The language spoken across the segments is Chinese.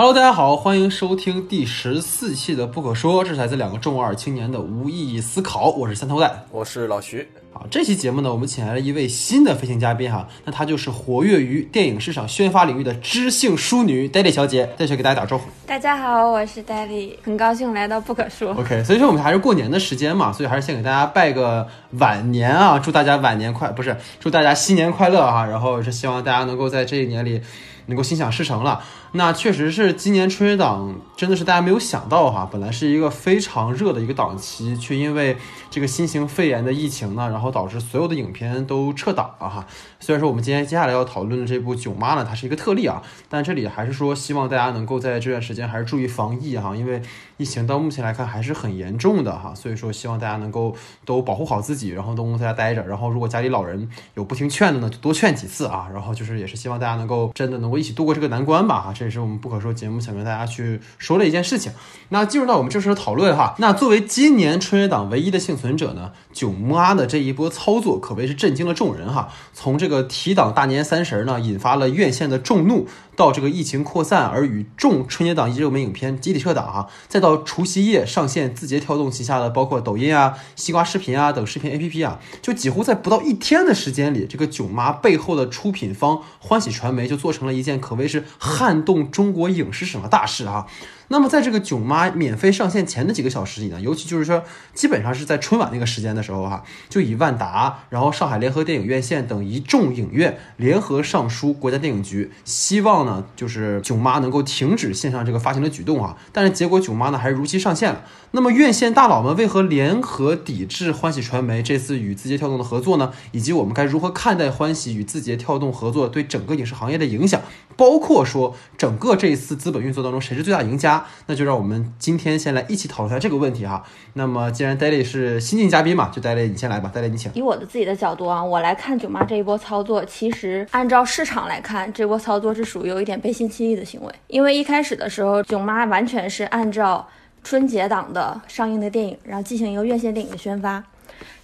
Hello，大家好，欢迎收听第十四期的《不可说》，这是来自两个中二青年的无意义思考。我是三头带，我是老徐。好，这期节目呢，我们请来了一位新的飞行嘉宾哈，那她就是活跃于电影市场宣发领域的知性淑女黛丽小姐，戴小给大家打招呼。大家好，我是黛丽，很高兴来到《不可说》。OK，所以说我们还是过年的时间嘛，所以还是先给大家拜个晚年啊，祝大家晚年快，不是祝大家新年快乐哈、然后是希望大家能够在这一年里能够心想事成了。那确实是今年春节档真的是大家没有想到哈，本来是一个非常热的一个档期，却因为这个新型肺炎的疫情呢，然后导致所有的影片都撤档了哈。虽然说我们今天接下来要讨论的这部《囧妈》呢，它是一个特例啊，但这里还是说希望大家能够在这段时间还是注意防疫哈，因为疫情到目前来看还是很严重的哈，所以说希望大家能够都保护好自己，然后都在家待着，然后如果家里老人有不听劝的呢，就多劝几次啊，然后就是也是希望大家能够真的能够一起度过这个难关吧哈，这也是我们不可说节目想跟大家去说的一件事情。那进入到我们正式的讨论哈，那作为今年春节档唯一的幸存者呢，囧妈的这一波操作可谓是震惊了众人哈。从这个提档大年三十儿呢，引发了院线的众怒，到这个疫情扩散而与众春节档热门影片集体撤档啊，再到除夕夜上线字节跳动旗下的包括抖音啊、西瓜视频啊等视频 APP 啊，就几乎在不到一天的时间里，这个囧妈背后的出品方欢喜传媒就做成了一件可谓是撼动中国影视史的大事啊。那么在这个囧妈免费上线前的几个小时里呢，尤其就是说，基本上是在春晚那个时间的时候哈、就以万达、然后上海联合电影院线等一众影院联合上书国家电影局，希望呢就是囧妈能够停止线上这个发行的举动啊。但是结果囧妈呢还是如期上线了。那么院线大佬们为何联合抵制欢喜传媒这次与字节跳动的合作呢？以及我们该如何看待欢喜与字节跳动合作对整个影视行业的影响？包括说整个这一次资本运作当中谁是最大赢家？那就让我们今天先来一起讨论一下这个问题哈。那么既然 d a l y 是新晋嘉宾嘛，就 d a l y 你先来吧 d a l y 你请。以我的自己的角度啊，我来看囧妈这一波操作，其实按照市场来看，这波操作是属于有一点背信弃义的行为。因为一开始的时候，囧妈完全是按照春节档的上映的电影，然后进行一个院线电影的宣发。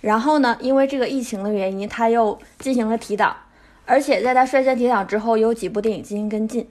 然后呢，因为这个疫情的原因，他又进行了提档，而且在他率先提档之后，有几部电影进行跟进。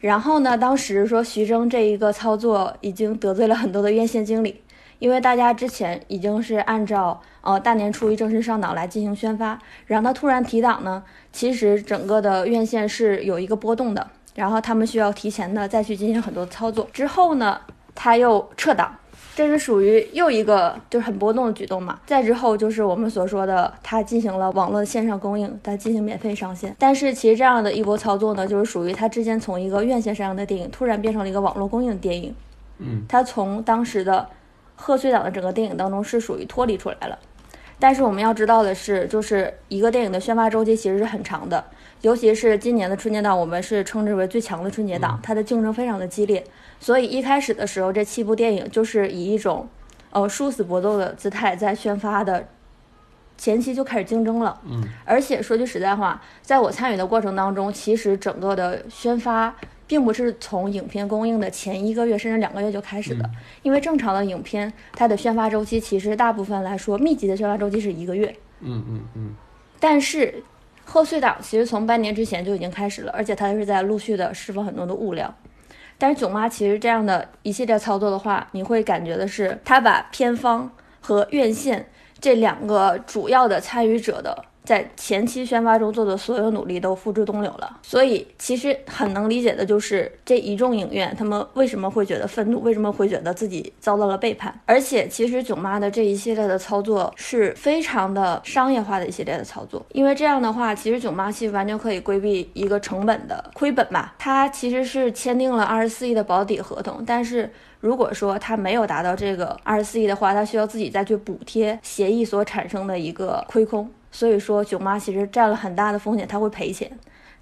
然后呢，当时说徐峥这一个操作已经得罪了很多的院线经理，因为大家之前已经是按照呃大年初一正式上档来进行宣发，然后他突然提档呢，其实整个的院线是有一个波动的，然后他们需要提前的再去进行很多操作，之后呢，他又撤档。这是属于又一个就是很波动的举动嘛。再之后就是我们所说的，他进行了网络线上供应，他进行免费上线。但是其实这样的一波操作呢，就是属于他之间从一个院线上映的电影，突然变成了一个网络供应的电影。嗯，它从当时的贺岁档的整个电影当中是属于脱离出来了。但是我们要知道的是，就是一个电影的宣发周期其实是很长的，尤其是今年的春节档，我们是称之为最强的春节档，它的竞争非常的激烈。所以一开始的时候，这七部电影就是以一种呃殊死搏斗的姿态在宣发的前期就开始竞争了。嗯，而且说句实在话，在我参与的过程当中，其实整个的宣发并不是从影片公映的前一个月甚至两个月就开始的，嗯。因为正常的影片它的宣发周期其实大部分来说密集的宣发周期是一个月，嗯嗯嗯。但是贺岁档其实从半年之前就已经开始了，而且它是在陆续的释放很多的物料。但是囧妈其实这样的一系列操作的话，你会感觉的是，她把片方和院线这两个主要的参与者的在前期宣发中做的所有努力都付诸东流了。所以其实很能理解的就是这一众影院他们为什么会觉得愤怒，为什么会觉得自己遭到了背叛。而且其实囧妈的这一系列的操作是非常的商业化的一系列的操作，因为这样的话，其实囧妈其实完全可以规避一个成本的亏本吧。他其实是签订了二十四亿的保底合同，但是如果说他没有达到这个二十四亿的话，他需要自己再去补贴协议所产生的一个亏空。所以说，囧妈其实占了很大的风险，她会赔钱。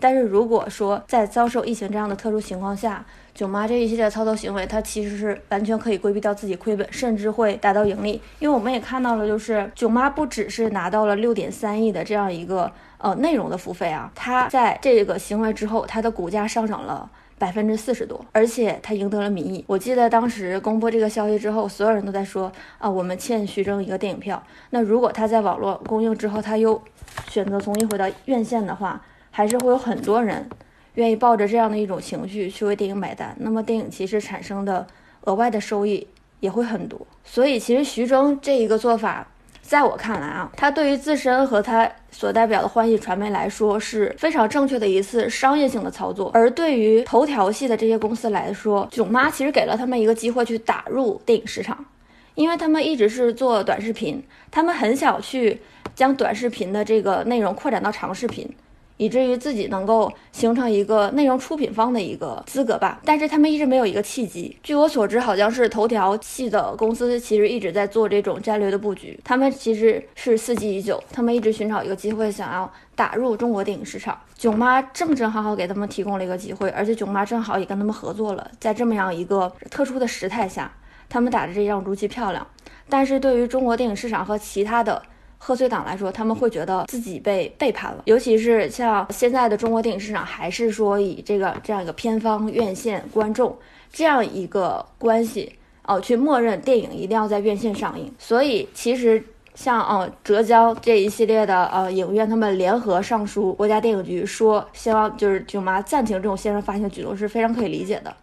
但是如果说在遭受疫情这样的特殊情况下，囧妈这一系列操作行为，它其实是完全可以规避掉自己亏本，甚至会达到盈利。因为我们也看到了，就是囧妈不只是拿到了六点三亿的这样一个呃内容的付费啊，它在这个行为之后，它的股价上涨了。百分之四十多，而且他赢得了民意。我记得当时公布这个消息之后，所有人都在说啊，我们欠徐峥一个电影票。那如果他在网络公映之后，他又选择重新回到院线的话，还是会有很多人愿意抱着这样的一种情绪去为电影买单，那么电影其实产生的额外的收益也会很多。所以，其实徐峥这一个做法，在我看来啊，他对于自身和他所代表的欢喜传媒来说是非常正确的一次商业性的操作。而对于头条系的这些公司来说，囧妈其实给了他们一个机会去打入电影市场，因为他们一直是做短视频，他们很想去将短视频的这个内容扩展到长视频。以至于自己能够形成一个内容出品方的一个资格吧，但是他们一直没有一个契机。据我所知，好像是头条系的公司其实一直在做这种战略的布局，他们其实是伺机已久，他们一直寻找一个机会，想要打入中国电影市场。囧妈正正好好给他们提供了一个机会，而且囧妈正好也跟他们合作了，在这么样一个特殊的时态下，他们打的这仗如其漂亮。但是对于中国电影市场和其他的。贺岁档来说，他们会觉得自己被背叛了，尤其是像现在的中国电影市场，还是说以这个这样一个片方、院线、观众这样一个关系哦，去默认电影一定要在院线上映。所以其实像呃浙江这一系列的呃影院，他们联合上书国家电影局，说希望就是舅妈暂停这种线上发行的举动，是非常可以理解的。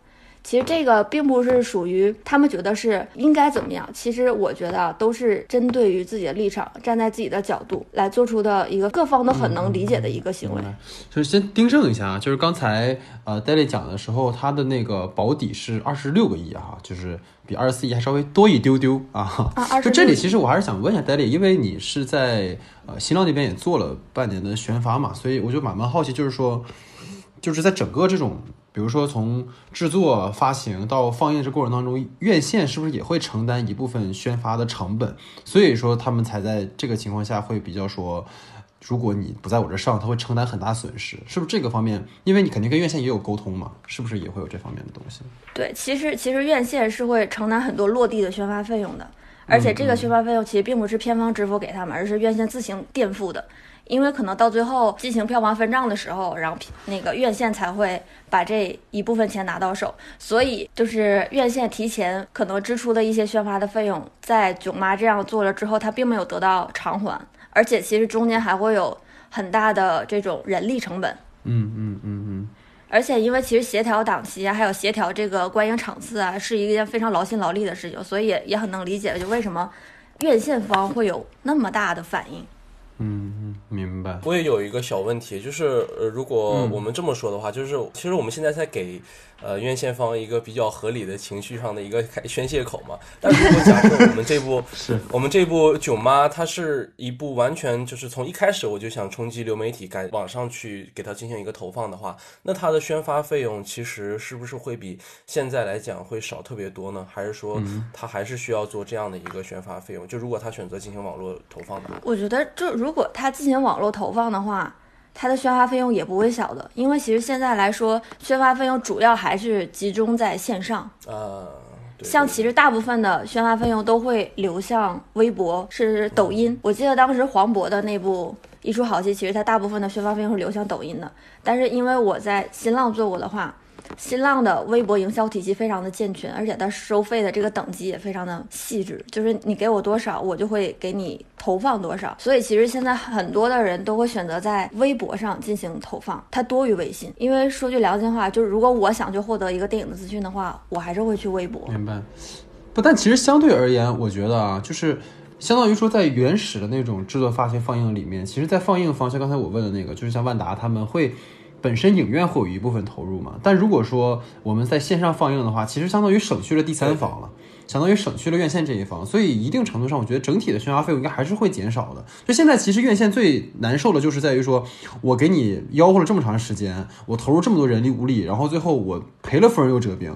其实这个并不是属于他们觉得是应该怎么样，其实我觉得都是针对于自己的立场，站在自己的角度来做出的一个各方都很能理解的一个行为。就是先订正一下啊，就是刚才呃戴丽讲的时候，他的那个保底是二十六个亿哈，就是比二十四亿还稍微多一丢丢啊。啊，就这里其实我还是想问一下戴丽，因为你是在呃新浪那边也做了半年的宣发嘛，所以我就蛮蛮好奇，就是说，就是在整个这种。比如说，从制作、发行到放映这过程当中，院线是不是也会承担一部分宣发的成本？所以说，他们才在这个情况下会比较说，如果你不在我这上，他会承担很大损失，是不是这个方面？因为你肯定跟院线也有沟通嘛，是不是也会有这方面的东西？对，其实其实院线是会承担很多落地的宣发费用的，而且这个宣发费用其实并不是片方支付给他们，而是院线自行垫付的。因为可能到最后进行票房分账的时候，然后那个院线才会把这一部分钱拿到手，所以就是院线提前可能支出的一些宣发的费用，在囧妈这样做了之后，他并没有得到偿还，而且其实中间还会有很大的这种人力成本。嗯嗯嗯嗯。而且因为其实协调档期啊，还有协调这个观影场次啊，是一件非常劳心劳力的事情，所以也也很能理解，就为什么院线方会有那么大的反应。嗯嗯，明白。我也有一个小问题，就是呃，如果我们这么说的话，就是其实我们现在在给。呃，院线方一个比较合理的情绪上的一个宣泄口嘛。但如果假设我们这部 是我们这部《囧妈》，它是一部完全就是从一开始我就想冲击流媒体，赶网上去给它进行一个投放的话，那它的宣发费用其实是不是会比现在来讲会少特别多呢？还是说它还是需要做这样的一个宣发费用？就如果他选择进行网络投放的话，我觉得就如果他进行网络投放的话。它的宣发费用也不会小的，因为其实现在来说，宣发费用主要还是集中在线上。呃，像其实大部分的宣发费用都会流向微博，是抖音。我记得当时黄渤的那部《一出好戏》，其实它大部分的宣发费用是流向抖音的。但是因为我在新浪做过的话。新浪的微博营销体系非常的健全，而且它收费的这个等级也非常的细致，就是你给我多少，我就会给你投放多少。所以其实现在很多的人都会选择在微博上进行投放，它多于微信。因为说句良心话，就是如果我想去获得一个电影的资讯的话，我还是会去微博。明白。不，但其实相对而言，我觉得啊，就是相当于说在原始的那种制作、发行、放映里面，其实，在放映方，像刚才我问的那个，就是像万达他们会。本身影院会有一部分投入嘛，但如果说我们在线上放映的话，其实相当于省去了第三方了，相当于省去了院线这一方，所以一定程度上，我觉得整体的宣发费用应该还是会减少的。就现在，其实院线最难受的就是在于说，我给你吆喝了这么长时间，我投入这么多人力物力，然后最后我赔了夫人又折兵。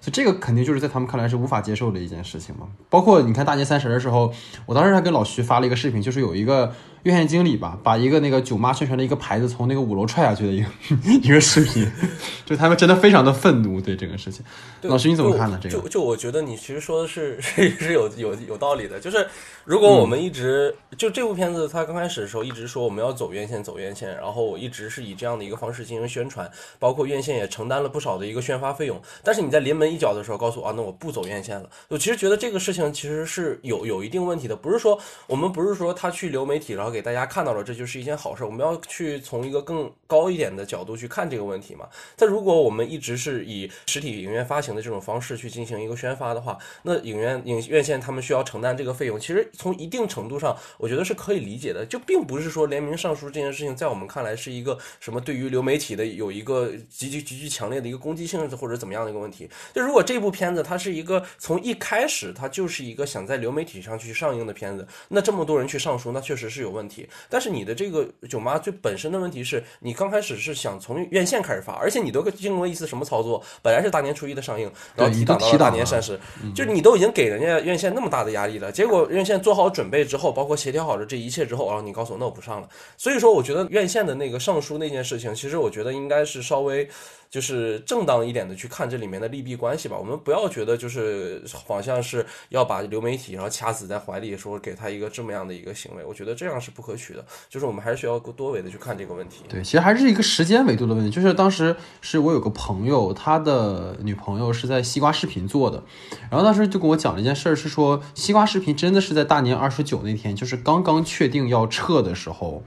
所以这个肯定就是在他们看来是无法接受的一件事情嘛。包括你看大年三十的时候，我当时还跟老徐发了一个视频，就是有一个院线经理吧，把一个那个囧妈宣传的一个牌子从那个五楼踹下去的一个 一个视频，就他们真的非常的愤怒对这个事情。老师你怎么看呢？这个就就我觉得你其实说的是 是是有有有道理的，就是如果我们一直就这部片子它刚开始的时候一直说我们要走院线走院线，然后我一直是以这样的一个方式进行宣传，包括院线也承担了不少的一个宣发费用，但是你在临门。一脚的时候告诉我啊，那我不走院线了。我其实觉得这个事情其实是有有一定问题的，不是说我们不是说他去流媒体，然后给给大家看到了，这就是一件好事。我们要去从一个更高一点的角度去看这个问题嘛。但如果我们一直是以实体影院发行的这种方式去进行一个宣发的话，那影院影院线他们需要承担这个费用，其实从一定程度上，我觉得是可以理解的。就并不是说联名上书这件事情，在我们看来是一个什么对于流媒体的有一个极其极其强烈的一个攻击性或者怎么样的一个问题。就如果这部片子它是一个从一开始它就是一个想在流媒体上去上映的片子，那这么多人去上书，那确实是有问题。但是你的这个囧妈最本身的问题是你刚开始是想从院线开始发，而且你都经过一次什么操作？本来是大年初一的上映，然后提档到大年三十，就你都已经给人家院线那么大的压力了，结果院线做好准备之后，包括协调好了这一切之后，然后你告诉我那我不上了。所以说，我觉得院线的那个上书那件事情，其实我觉得应该是稍微。就是正当一点的去看这里面的利弊关系吧，我们不要觉得就是好像是要把流媒体然后掐死在怀里，说给他一个这么样的一个行为，我觉得这样是不可取的。就是我们还是需要多维的去看这个问题。对，其实还是一个时间维度的问题。就是当时是我有个朋友，他的女朋友是在西瓜视频做的，然后当时就跟我讲了一件事儿，是说西瓜视频真的是在大年二十九那天，就是刚刚确定要撤的时候。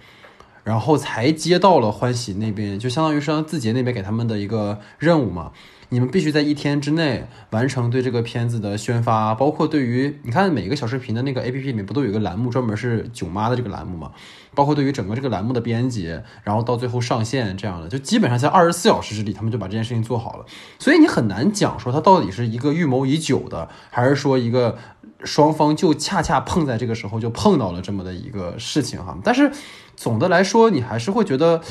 然后才接到了欢喜那边，就相当于是让字节那边给他们的一个任务嘛。你们必须在一天之内完成对这个片子的宣发，包括对于你看每个小视频的那个 A P P 里面不都有一个栏目专门是囧妈的这个栏目嘛？包括对于整个这个栏目的编辑，然后到最后上线这样的，就基本上在二十四小时之里，他们就把这件事情做好了。所以你很难讲说它到底是一个预谋已久的，还是说一个双方就恰恰碰在这个时候就碰到了这么的一个事情哈。但是。总的来说，你还是会觉得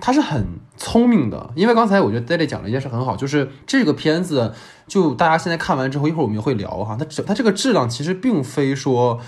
他是很聪明的，因为刚才我觉得戴笠讲了一件事很好，就是这个片子，就大家现在看完之后，一会儿我们也会聊哈，它它这个质量其实并非说。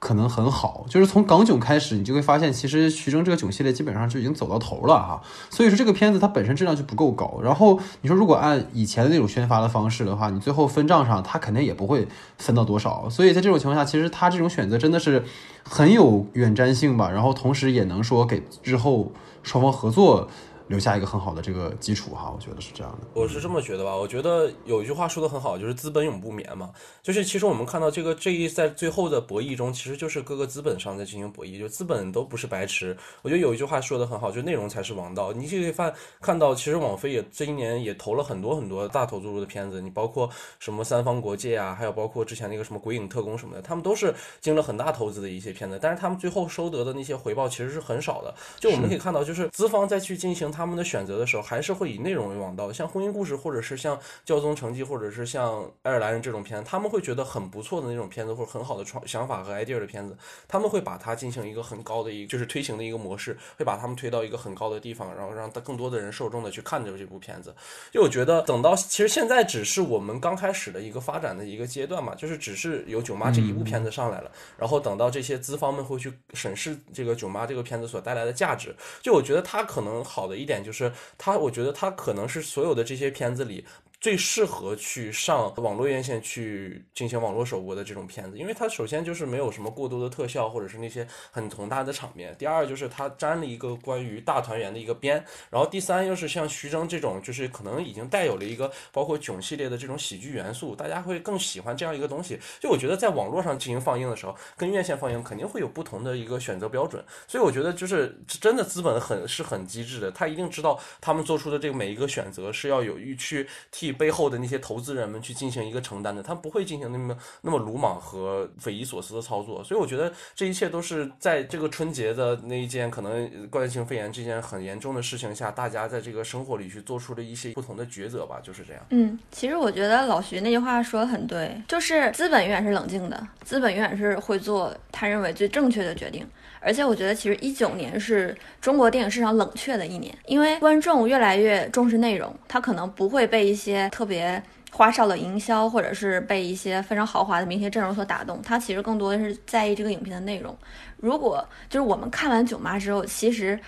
可能很好，就是从港囧开始，你就会发现，其实徐峥这个囧系列基本上就已经走到头了哈。所以说这个片子它本身质量就不够高。然后你说如果按以前的那种宣发的方式的话，你最后分账上，他肯定也不会分到多少。所以在这种情况下，其实他这种选择真的是很有远瞻性吧。然后同时也能说给日后双方合作。留下一个很好的这个基础哈，我觉得是这样的。我是这么觉得吧，我觉得有一句话说的很好，就是资本永不眠嘛。就是其实我们看到这个这一在最后的博弈中，其实就是各个资本上在进行博弈，就资本都不是白痴。我觉得有一句话说的很好，就内容才是王道。你就可以看看到，其实网飞也这一年也投了很多很多大投入的片子，你包括什么三方国界啊，还有包括之前那个什么鬼影特工什么的，他们都是经了很大投资的一些片子，但是他们最后收得的那些回报其实是很少的。就我们可以看到，就是资方再去进行。他们的选择的时候，还是会以内容为王道。像婚姻故事，或者是像教宗成绩，或者是像爱尔兰人这种片子，他们会觉得很不错的那种片子，或者很好的创想法和 idea 的片子，他们会把它进行一个很高的一个就是推行的一个模式，会把他们推到一个很高的地方，然后让更多的人受众的去看着这部片子。就我觉得，等到其实现在只是我们刚开始的一个发展的一个阶段嘛，就是只是有囧妈这一部片子上来了，然后等到这些资方们会去审视这个囧妈这个片子所带来的价值。就我觉得它可能好的一一点就是。他，我觉得他可能是所有的这些片子里。最适合去上网络院线去进行网络首播的这种片子，因为它首先就是没有什么过多的特效或者是那些很宏大的场面。第二就是它沾了一个关于大团圆的一个边。然后第三又是像徐峥这种，就是可能已经带有了一个包括囧系列的这种喜剧元素，大家会更喜欢这样一个东西。就我觉得在网络上进行放映的时候，跟院线放映肯定会有不同的一个选择标准。所以我觉得就是真的资本很是很机智的，他一定知道他们做出的这个每一个选择是要有意去替。背后的那些投资人们去进行一个承担的，他不会进行那么那么鲁莽和匪夷所思的操作，所以我觉得这一切都是在这个春节的那一件可能冠状性肺炎这件很严重的事情下，大家在这个生活里去做出了一些不同的抉择吧，就是这样。嗯，其实我觉得老徐那句话说的很对，就是资本永远是冷静的，资本永远是会做他认为最正确的决定。而且我觉得，其实一九年是中国电影市场冷却的一年，因为观众越来越重视内容，他可能不会被一些特别花哨的营销，或者是被一些非常豪华的明星阵容所打动，他其实更多的是在意这个影片的内容。如果就是我们看完《囧妈》之后，其实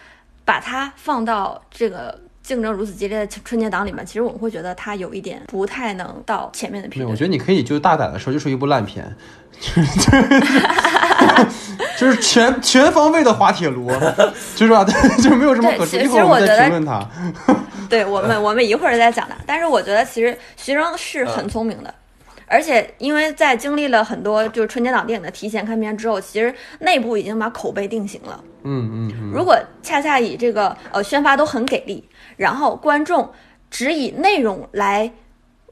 把它放到这个。竞争如此激烈的春节档里面，其实我们会觉得它有一点不太能到前面的评论。我觉得你可以就大胆的说，就是一部烂片，就是全全方位的滑铁卢，就是吧？就没有什么可说。一会儿我们再评论他。对我们，我们一会儿再讲它。但是我觉得其实徐峥是很聪明的。而且因为在经历了很多就是春节档电影的提前看片之后，其实内部已经把口碑定型了。嗯嗯嗯，如果恰恰以这个呃宣发都很给力，然后观众只以内容来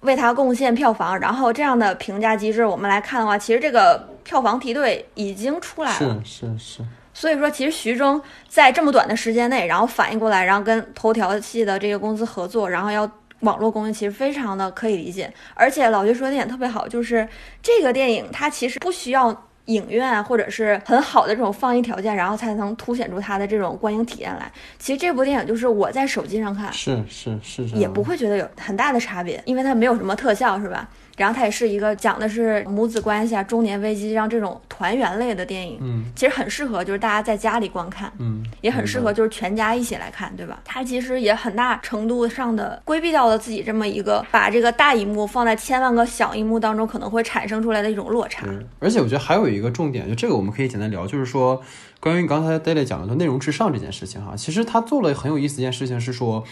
为它贡献票房，然后这样的评价机制我们来看的话，其实这个票房梯队已经出来了。是是是，所以说，其实徐峥在这么短的时间内，然后反应过来，然后跟头条系的这个公司合作，然后要网络公益，其实非常的可以理解。而且老徐说的点特别好，就是这个电影它其实不需要影院啊或者是很好的这种放映条件，然后才能凸显出它的这种观影体验来。其实这部电影就是我在手机上看，是是是，也不会觉得有很大的差别，因为它没有什么特效，是吧？然后它也是一个讲的是母子关系啊、中年危机让这种团圆类的电影，嗯其实很适合就是大家在家里观看，嗯，也很适合就是全家一起来看，对吧？它其实也很大程度上的规避掉了自己这么一个把这个大荧幕放在千万个小荧幕当中可能会产生出来的一种落差。对，而且我觉得还有一个重点，就这个我们可以简单聊，就是说关于刚才 Daily 讲的就内容至上这件事情哈，其实他做了很有意思一件事情是说。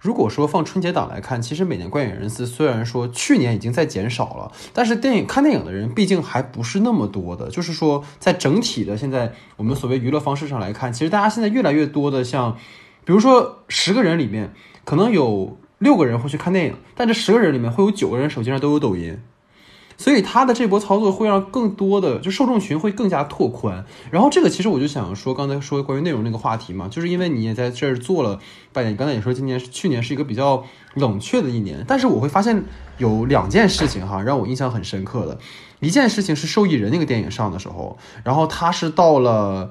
如果说放春节档来看，其实每年观影人次虽然说去年已经在减少了，但是电影看电影的人毕竟还不是那么多的。就是说，在整体的现在我们所谓娱乐方式上来看，其实大家现在越来越多的像，比如说十个人里面可能有六个人会去看电影，但这十个人里面会有九个人手机上都有抖音。所以他的这波操作会让更多的就受众群会更加拓宽。然后这个其实我就想说，刚才说关于内容那个话题嘛，就是因为你也在这儿做了半年，刚才也说今年是去年是一个比较冷却的一年，但是我会发现有两件事情哈让我印象很深刻的，一件事情是受益人那个电影上的时候，然后他是到了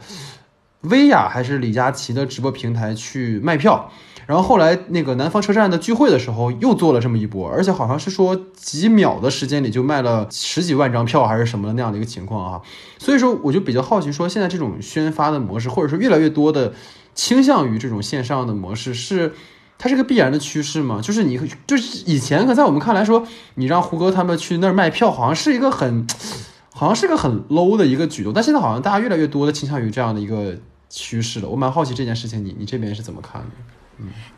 薇娅还是李佳琦的直播平台去卖票。然后后来那个南方车站的聚会的时候又做了这么一波，而且好像是说几秒的时间里就卖了十几万张票还是什么的那样的一个情况啊。所以说我就比较好奇，说现在这种宣发的模式，或者说越来越多的倾向于这种线上的模式，是它是个必然的趋势吗？就是你就是以前可在我们看来说，你让胡歌他们去那儿卖票，好像是一个很好像是个很 low 的一个举动，但现在好像大家越来越多的倾向于这样的一个趋势了。我蛮好奇这件事情，你你这边是怎么看的？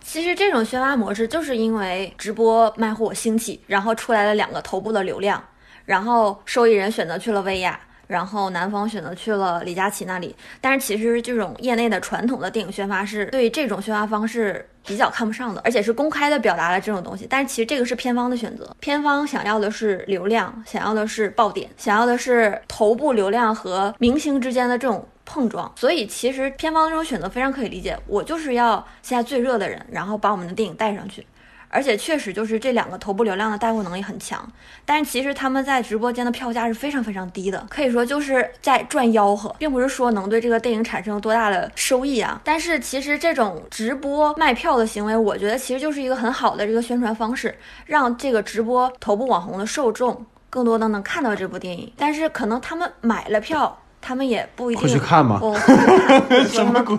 其实这种宣发模式就是因为直播卖货兴起，然后出来了两个头部的流量，然后受益人选择去了薇娅，然后男方选择去了李佳琦那里。但是其实这种业内的传统的电影宣发是对这种宣发方式比较看不上的，而且是公开的表达了这种东西。但是其实这个是片方的选择，片方想要的是流量，想要的是爆点，想要的是头部流量和明星之间的这种。碰撞，所以其实片方这种选择非常可以理解。我就是要现在最热的人，然后把我们的电影带上去，而且确实就是这两个头部流量的带货能力很强。但是其实他们在直播间的票价是非常非常低的，可以说就是在赚吆喝，并不是说能对这个电影产生多大的收益啊。但是其实这种直播卖票的行为，我觉得其实就是一个很好的这个宣传方式，让这个直播头部网红的受众更多的能看到这部电影。但是可能他们买了票。他们也不一定会去看吗？哦，看什么鬼？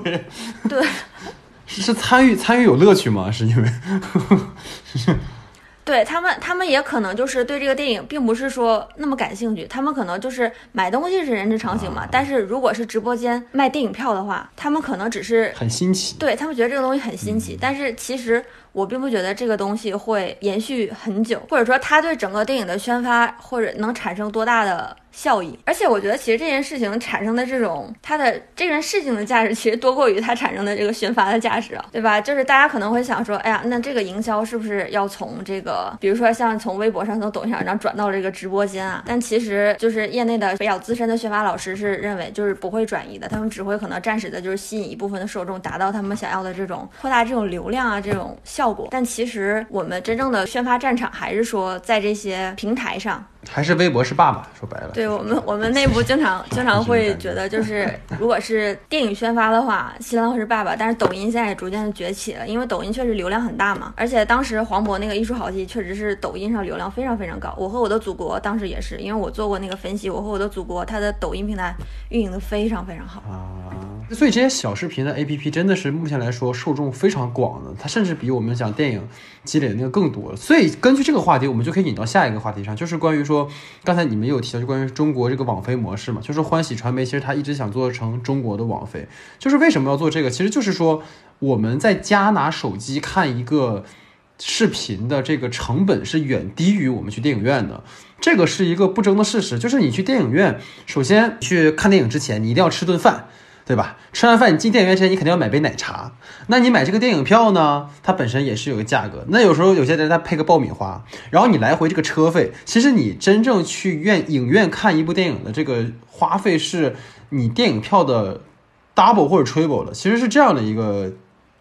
对，是是参与参与有乐趣吗？是因为 对他们，他们也可能就是对这个电影并不是说那么感兴趣，他们可能就是买东西是人之常情嘛。但是如果是直播间卖电影票的话，他们可能只是很新奇，对他们觉得这个东西很新奇，但是其实。我并不觉得这个东西会延续很久，或者说它对整个电影的宣发或者能产生多大的效益。而且我觉得，其实这件事情产生的这种它的这件事情的价值，其实多过于它产生的这个宣发的价值啊，对吧？就是大家可能会想说，哎呀，那这个营销是不是要从这个，比如说像从微博上、从抖音上，然后转到这个直播间啊？但其实就是业内的比较资深的宣发老师是认为，就是不会转移的，他们只会可能暂时的就是吸引一部分的受众，达到他们想要的这种扩大这种流量啊这种。效果，但其实我们真正的宣发战场还是说在这些平台上，还是微博是爸爸，说白了。对我们，我们内部经常 经常会觉得，就是 如果是电影宣发的话，新浪是爸爸，但是抖音现在也逐渐的崛起了，因为抖音确实流量很大嘛，而且当时黄渤那个《一出好戏》确实是抖音上流量非常非常高。我和我的祖国当时也是，因为我做过那个分析，我和我的祖国它的抖音平台运营的非常非常好啊。所以这些小视频的 APP 真的是目前来说受众非常广的，它甚至比我们讲电影积累的那个更多。所以根据这个话题，我们就可以引到下一个话题上，就是关于说刚才你们有提到，就关于中国这个网飞模式嘛，就是欢喜传媒其实它一直想做成中国的网飞，就是为什么要做这个？其实就是说我们在家拿手机看一个视频的这个成本是远低于我们去电影院的，这个是一个不争的事实。就是你去电影院，首先去看电影之前，你一定要吃顿饭。对吧？吃完饭你进电影院前，你肯定要买杯奶茶。那你买这个电影票呢？它本身也是有个价格。那有时候有些人他配个爆米花，然后你来回这个车费，其实你真正去院影院看一部电影的这个花费是你电影票的 double 或者 triple 的，其实是这样的一个。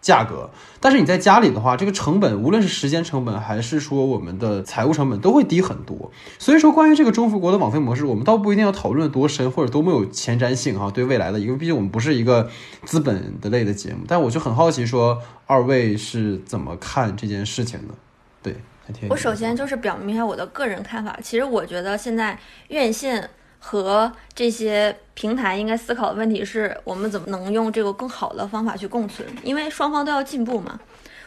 价格，但是你在家里的话，这个成本无论是时间成本还是说我们的财务成本都会低很多。所以说，关于这个中福国的网费模式，我们倒不一定要讨论多深或者多么有前瞻性哈。对未来的，因为毕竟我们不是一个资本的类的节目。但我就很好奇，说二位是怎么看这件事情的？对，我首先就是表明一下我的个人看法。其实我觉得现在院线。和这些平台应该思考的问题是我们怎么能用这个更好的方法去共存，因为双方都要进步嘛。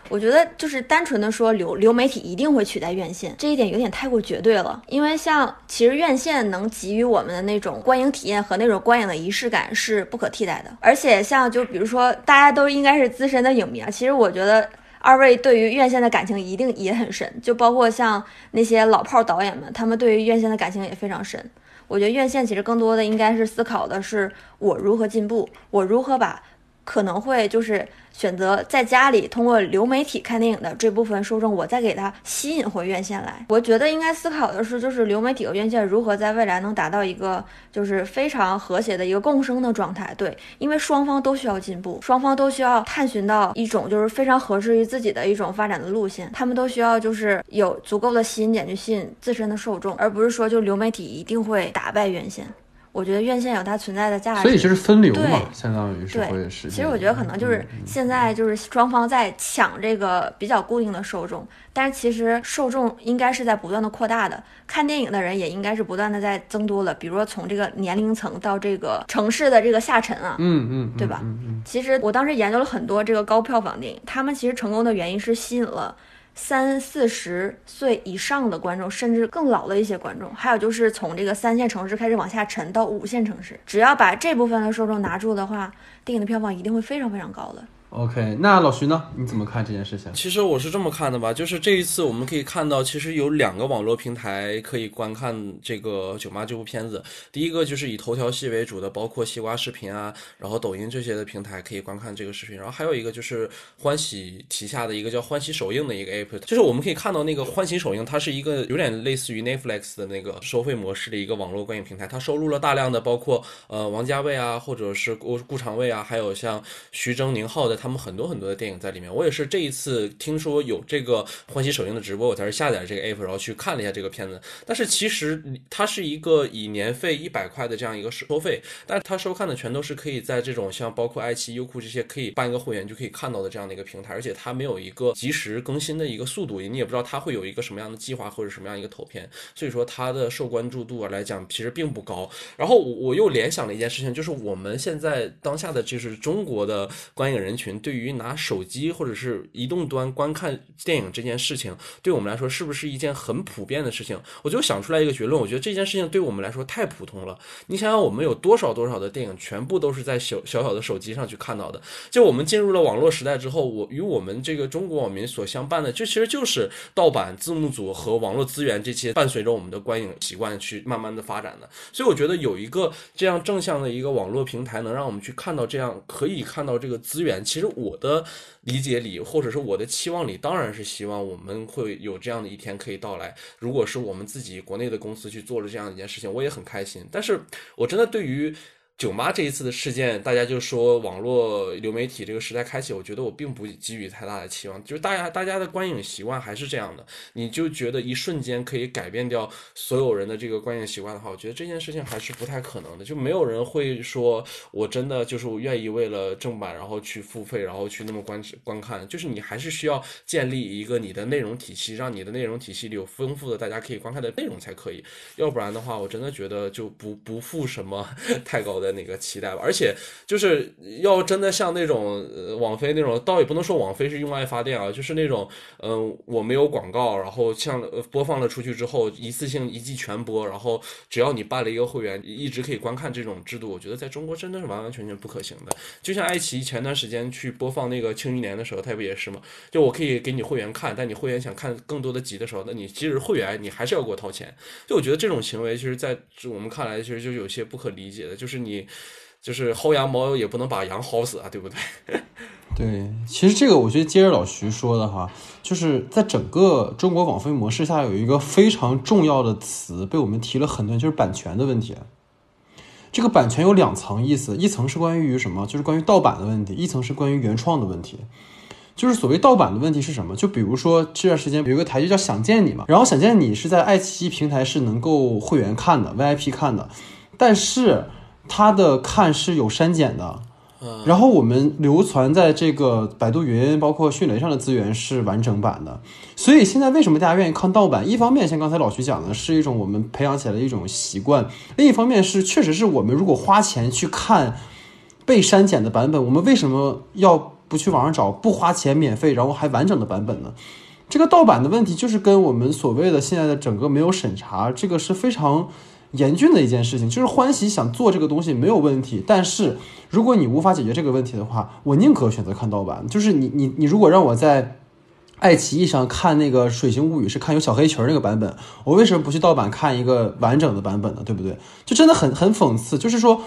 我觉得就是单纯的说流流媒体一定会取代院线，这一点有点太过绝对了。因为像其实院线能给予我们的那种观影体验和那种观影的仪式感是不可替代的。而且像就比如说大家都应该是资深的影迷啊，其实我觉得二位对于院线的感情一定也很深，就包括像那些老炮导演们，他们对于院线的感情也非常深。我觉得院线其实更多的应该是思考的是我如何进步，我如何把可能会就是。选择在家里通过流媒体看电影的这部分受众，我再给他吸引回院线来。我觉得应该思考的是，就是流媒体和院线如何在未来能达到一个就是非常和谐的一个共生的状态。对，因为双方都需要进步，双方都需要探寻到一种就是非常合适于自己的一种发展的路线。他们都需要就是有足够的吸引点去吸引自身的受众，而不是说就流媒体一定会打败院线。我觉得院线有它存在的价值，所以就是分流嘛，相当于是会是。其实我觉得可能就是现在就是双方在抢这个比较固定的受众，但是其实受众应该是在不断的扩大的，看电影的人也应该是不断的在增多了。比如说从这个年龄层到这个城市的这个下沉啊，嗯嗯，对吧？嗯嗯。其实我当时研究了很多这个高票房电影，他们其实成功的原因是吸引了。三四十岁以上的观众，甚至更老的一些观众，还有就是从这个三线城市开始往下沉到五线城市，只要把这部分的受众拿住的话，电影的票房一定会非常非常高的。OK，那老徐呢？你怎么看这件事情？其实我是这么看的吧，就是这一次我们可以看到，其实有两个网络平台可以观看这个《九妈》这部片子。第一个就是以头条系为主的，包括西瓜视频啊，然后抖音这些的平台可以观看这个视频。然后还有一个就是欢喜旗下的一个叫欢喜首映的一个 app，就是我们可以看到那个欢喜首映，它是一个有点类似于 Netflix 的那个收费模式的一个网络观影平台，它收录了大量的包括呃王家卫啊，或者是顾顾长卫啊，还有像徐峥、宁浩的他们很多很多的。电影在里面，我也是这一次听说有这个欢喜首映的直播，我才是下载这个 app，然后去看了一下这个片子。但是其实它是一个以年费一百块的这样一个收费，但是它收看的全都是可以在这种像包括爱奇艺、优酷这些可以办一个会员就可以看到的这样的一个平台，而且它没有一个及时更新的一个速度，你也不知道它会有一个什么样的计划或者什么样一个投片，所以说它的受关注度啊来讲其实并不高。然后我我又联想了一件事情，就是我们现在当下的就是中国的观影人群对于拿手机或者是移动端观看电影这件事情，对我们来说是不是一件很普遍的事情？我就想出来一个结论，我觉得这件事情对我们来说太普通了。你想想，我们有多少多少的电影，全部都是在小小小的手机上去看到的。就我们进入了网络时代之后，我与我们这个中国网民所相伴的，就其实就是盗版、字幕组和网络资源这些伴随着我们的观影习惯去慢慢的发展的。所以我觉得有一个这样正向的一个网络平台，能让我们去看到这样可以看到这个资源。其实我的。理解里，或者是我的期望里，当然是希望我们会有这样的一天可以到来。如果是我们自己国内的公司去做了这样一件事情，我也很开心。但是我真的对于。九妈这一次的事件，大家就说网络流媒体这个时代开启，我觉得我并不给予太大的期望。就是大家大家的观影习惯还是这样的，你就觉得一瞬间可以改变掉所有人的这个观影习惯的话，我觉得这件事情还是不太可能的。就没有人会说我真的就是我愿意为了正版然后去付费，然后去那么观观看。就是你还是需要建立一个你的内容体系，让你的内容体系里有丰富的大家可以观看的内容才可以。要不然的话，我真的觉得就不不负什么 太高的。那个期待吧。而且就是要真的像那种呃网飞那种，倒也不能说网飞是用爱发电啊，就是那种嗯、我没有广告，然后像呃播放了出去之后一次性一季全播，然后只要你办了一个会员，一直可以观看这种制度，我觉得在中国真的是完完全全不可行的。就像爱奇艺前段时间去播放那个《庆余年》的时候，它不也是吗？就我可以给你会员看，但你会员想看更多的集的时候，那你即使会员，你还是要给我掏钱。就我觉得这种行为，其实在我们看来，其实就有些不可理解的，就是你就是薅羊毛也不能把羊薅死啊，对不对？对，其实这个我觉得接着老徐说的哈，就是在整个中国网飞模式下，有一个非常重要的词被我们提了很多，就是版权的问题。这个版权有两层意思，一层是关于什么？就是关于盗版的问题，一层是关于原创的问题。就是所谓盗版的问题是什么？就比如说这段时间有一个台剧叫《想见你》嘛，然后《想见你》是在爱奇艺平台是能够会员看的，VIP 看的，但是它的看是有删减的。然后我们流传在这个百度云、包括迅雷上的资源是完整版的，所以现在为什么大家愿意看盗版？一方面像刚才老徐讲的，是一种我们培养起来的一种习惯；另一方面是确实是我们如果花钱去看被删减的版本，我们为什么要不去网上找不花钱免费，然后还完整的版本呢？这个盗版的问题就是跟我们所谓的现在的整个没有审查，这个是非常严峻的一件事情。就是欢喜想做这个东西没有问题，但是如果你无法解决这个问题的话，我宁可选择看盗版。就是你你你如果让我在爱奇艺上看那个《水形物语》，是看有小黑裙那个版本，我为什么不去盗版看一个完整的版本呢？对不对？就真的很很讽刺。就是说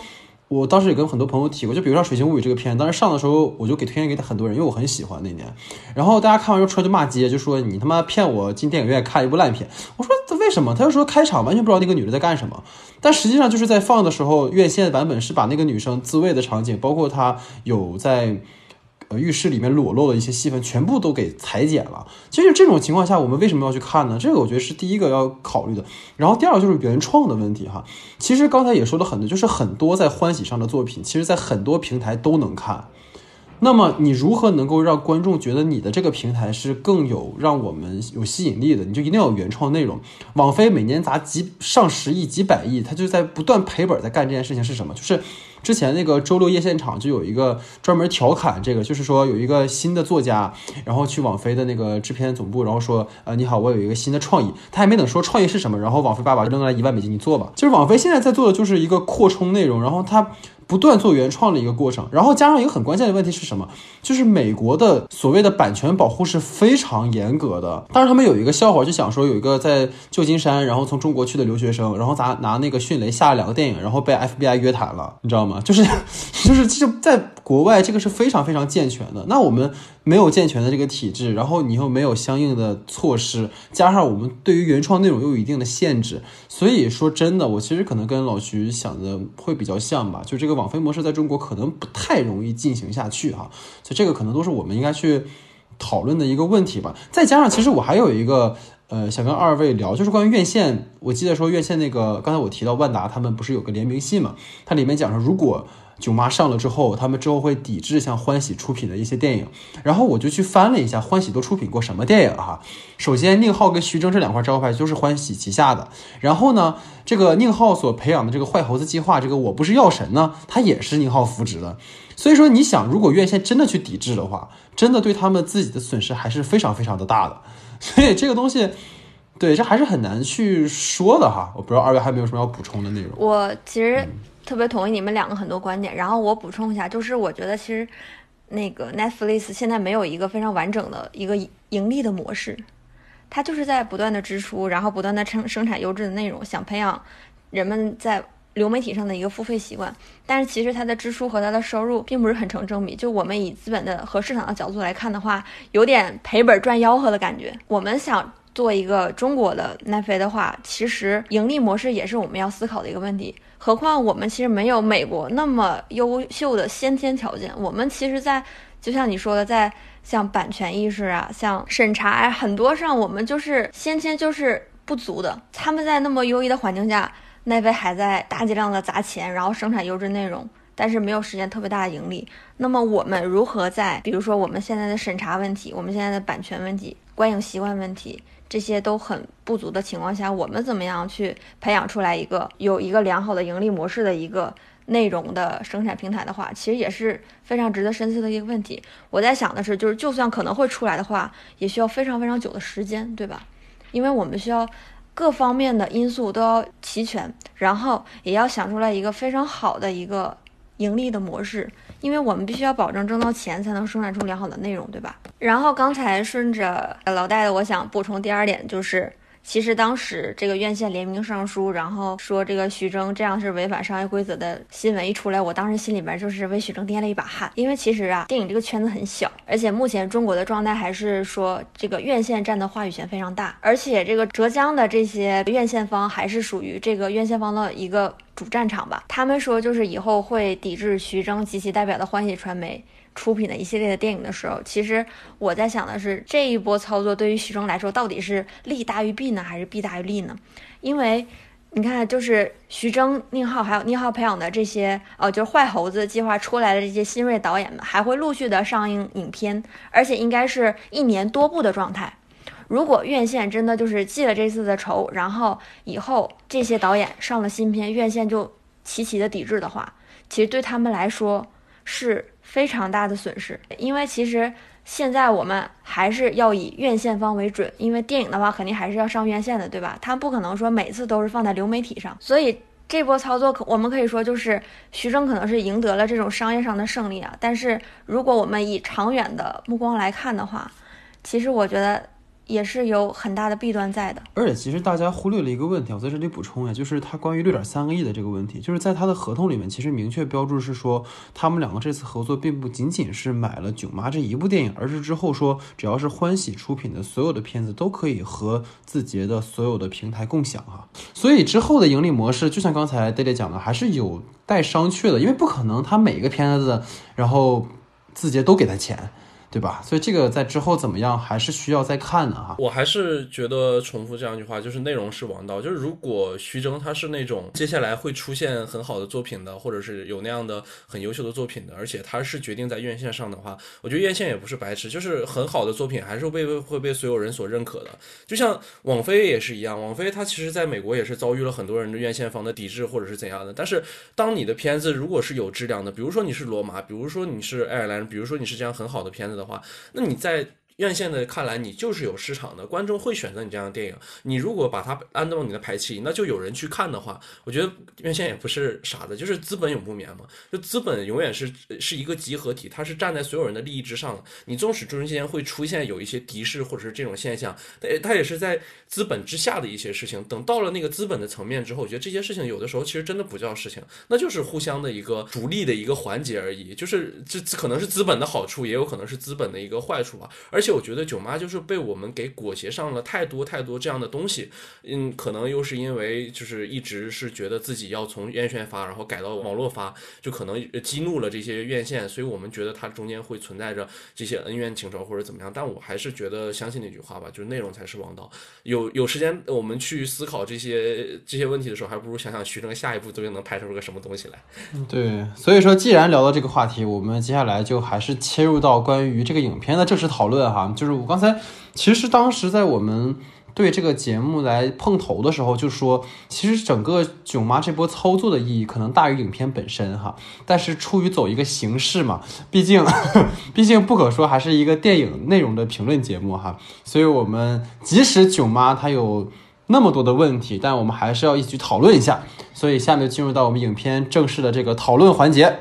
我当时也跟很多朋友提过，就比如说《水形物语》这个片，当时上的时候我就给推荐给很多人，因为我很喜欢那年。然后大家看完之后出来就骂街，就说你他妈骗我进电影院看一部烂片。我说为什么？他就说开场完全不知道那个女的在干什么，但实际上就是在放的时候，院线的版本是把那个女生自慰的场景，包括她有在。呃，浴室里面裸露的一些戏份全部都给裁剪了。其实这种情况下，我们为什么要去看呢？这个我觉得是第一个要考虑的。然后第二个就是原创的问题哈。其实刚才也说了很多，就是很多在欢喜上的作品，其实在很多平台都能看。那么你如何能够让观众觉得你的这个平台是更有让我们有吸引力的？你就一定要有原创内容。网飞每年砸几上十亿、几百亿，它就在不断赔本，在干这件事情是什么？就是之前那个周六夜现场就有一个专门调侃这个，就是说有一个新的作家，然后去网飞的那个制片总部，然后说，呃，你好，我有一个新的创意。他还没等说创意是什么，然后网飞爸爸扔了一万美金，你做吧。就是网飞现在在做的就是一个扩充内容，然后他。不断做原创的一个过程，然后加上一个很关键的问题是什么？就是美国的所谓的版权保护是非常严格的。当时他们有一个笑话，就想说有一个在旧金山，然后从中国去的留学生，然后拿拿那个迅雷下了两个电影，然后被 FBI 约谈了，你知道吗？就是 就是其实在国外这个是非常非常健全的。那我们没有健全的这个体制，然后你又没有相应的措施，加上我们对于原创内容又有一定的限制，所以说真的，我其实可能跟老徐想的会比较像吧，就这个。网飞模式在中国可能不太容易进行下去哈，所以这个可能都是我们应该去讨论的一个问题吧。再加上，其实我还有一个呃想跟二位聊，就是关于院线。我记得说院线那个，刚才我提到万达他们不是有个联名信嘛？它里面讲说，如果囧妈上了之后，他们之后会抵制像欢喜出品的一些电影。然后我就去翻了一下，欢喜都出品过什么电影哈。首先，宁浩跟徐峥这两块招牌就是欢喜旗下的。然后呢，这个宁浩所培养的这个坏猴子计划，这个我不是药神呢，他也是宁浩扶植的。所以说，你想，如果院线真的去抵制的话，真的对他们自己的损失还是非常非常的大的。所以这个东西，对，这还是很难去说的哈。我不知道二位还有没有什么要补充的内容。我其实。特别同意你们两个很多观点，然后我补充一下，就是我觉得其实那个 Netflix 现在没有一个非常完整的一个盈利的模式，它就是在不断的支出，然后不断的生生产优质的内容，想培养人们在流媒体上的一个付费习惯。但是其实它的支出和它的收入并不是很成正比。就我们以资本的和市场的角度来看的话，有点赔本赚吆喝的感觉。我们想做一个中国的奈飞的话，其实盈利模式也是我们要思考的一个问题。何况我们其实没有美国那么优秀的先天条件，我们其实，在就像你说的，在像版权意识啊、像审查啊很多上，我们就是先天就是不足的。他们在那么优异的环境下，奈飞还在大剂量的砸钱，然后生产优质内容，但是没有实现特别大的盈利。那么我们如何在，比如说我们现在的审查问题、我们现在的版权问题、观影习惯问题？这些都很不足的情况下，我们怎么样去培养出来一个有一个良好的盈利模式的一个内容的生产平台的话，其实也是非常值得深思的一个问题。我在想的是，就是就算可能会出来的话，也需要非常非常久的时间，对吧？因为我们需要各方面的因素都要齐全，然后也要想出来一个非常好的一个盈利的模式，因为我们必须要保证挣到钱才能生产出良好的内容，对吧？然后刚才顺着老戴的，我想补充第二点就是。其实当时这个院线联名上书，然后说这个徐峥这样是违反商业规则的新闻一出来，我当时心里边就是为徐峥掂了一把汗。因为其实啊，电影这个圈子很小，而且目前中国的状态还是说这个院线占的话语权非常大，而且这个浙江的这些院线方还是属于这个院线方的一个主战场吧。他们说就是以后会抵制徐峥及其代表的欢喜传媒。出品的一系列的电影的时候，其实我在想的是，这一波操作对于徐峥来说，到底是利大于弊呢，还是弊大于利呢？因为你看，就是徐峥、宁浩还有宁浩培养的这些，呃，就是坏猴子计划出来的这些新锐导演们，还会陆续的上映影片，而且应该是一年多部的状态。如果院线真的就是记了这次的仇，然后以后这些导演上了新片，院线就齐齐的抵制的话，其实对他们来说是。非常大的损失，因为其实现在我们还是要以院线方为准，因为电影的话肯定还是要上院线的，对吧？它不可能说每次都是放在流媒体上，所以这波操作可我们可以说就是徐峥可能是赢得了这种商业上的胜利啊。但是如果我们以长远的目光来看的话，其实我觉得。也是有很大的弊端在的，而且其实大家忽略了一个问题，我在这里补充一下，就是他关于六点三个亿的这个问题，就是在他的合同里面，其实明确标注是说，他们两个这次合作并不仅仅是买了《囧妈》这一部电影，而是之后说只要是欢喜出品的所有的片子都可以和字节的所有的平台共享哈。所以之后的盈利模式，就像刚才爹爹讲的，还是有待商榷的，因为不可能他每个片子然后字节都给他钱。对吧？所以这个在之后怎么样，还是需要再看的哈。我还是觉得重复这样一句话，就是内容是王道。就是如果徐峥他是那种接下来会出现很好的作品的，或者是有那样的很优秀的作品的，而且他是决定在院线上的话，我觉得院线也不是白痴，就是很好的作品还是被会被所有人所认可的。就像网飞也是一样，网飞它其实在美国也是遭遇了很多人的院线方的抵制或者是怎样的。但是当你的片子如果是有质量的，比如说你是罗马，比如说你是爱尔兰，比如说你是这样很好的片子的。话，那你在。院线的看来，你就是有市场的，观众会选择你这样的电影。你如果把它安到你的排期，那就有人去看的话，我觉得院线也不是傻子，就是资本永不眠嘛。就资本永远是是一个集合体，它是站在所有人的利益之上的。你纵使中间会出现有一些敌视或者是这种现象，它它也是在资本之下的一些事情。等到了那个资本的层面之后，我觉得这些事情有的时候其实真的不叫事情，那就是互相的一个逐利的一个环节而已。就是这可能是资本的好处，也有可能是资本的一个坏处吧。而且我觉得囧妈就是被我们给裹挟上了太多太多这样的东西，嗯，可能又是因为就是一直是觉得自己要从院线发，然后改到网络发，就可能激怒了这些院线，所以我们觉得它中间会存在着这些恩怨情仇或者怎么样。但我还是觉得相信那句话吧，就是内容才是王道。有有时间我们去思考这些这些问题的时候，还不如想想徐峥下一步究竟能拍出个什么东西来。对，所以说既然聊到这个话题，我们接下来就还是切入到关于这个影片的正式讨论啊哈，就是。我刚才其实当时在我们对这个节目来碰头的时候，就说其实整个囧妈这波操作的意义可能大于影片本身哈。但是出于走一个形式嘛，毕竟 毕竟不可说还是一个电影内容的评论节目哈。所以我们即使囧妈它有那么多的问题，但我们还是要一起讨论一下。所以下面进入到我们影片正式的这个讨论环节。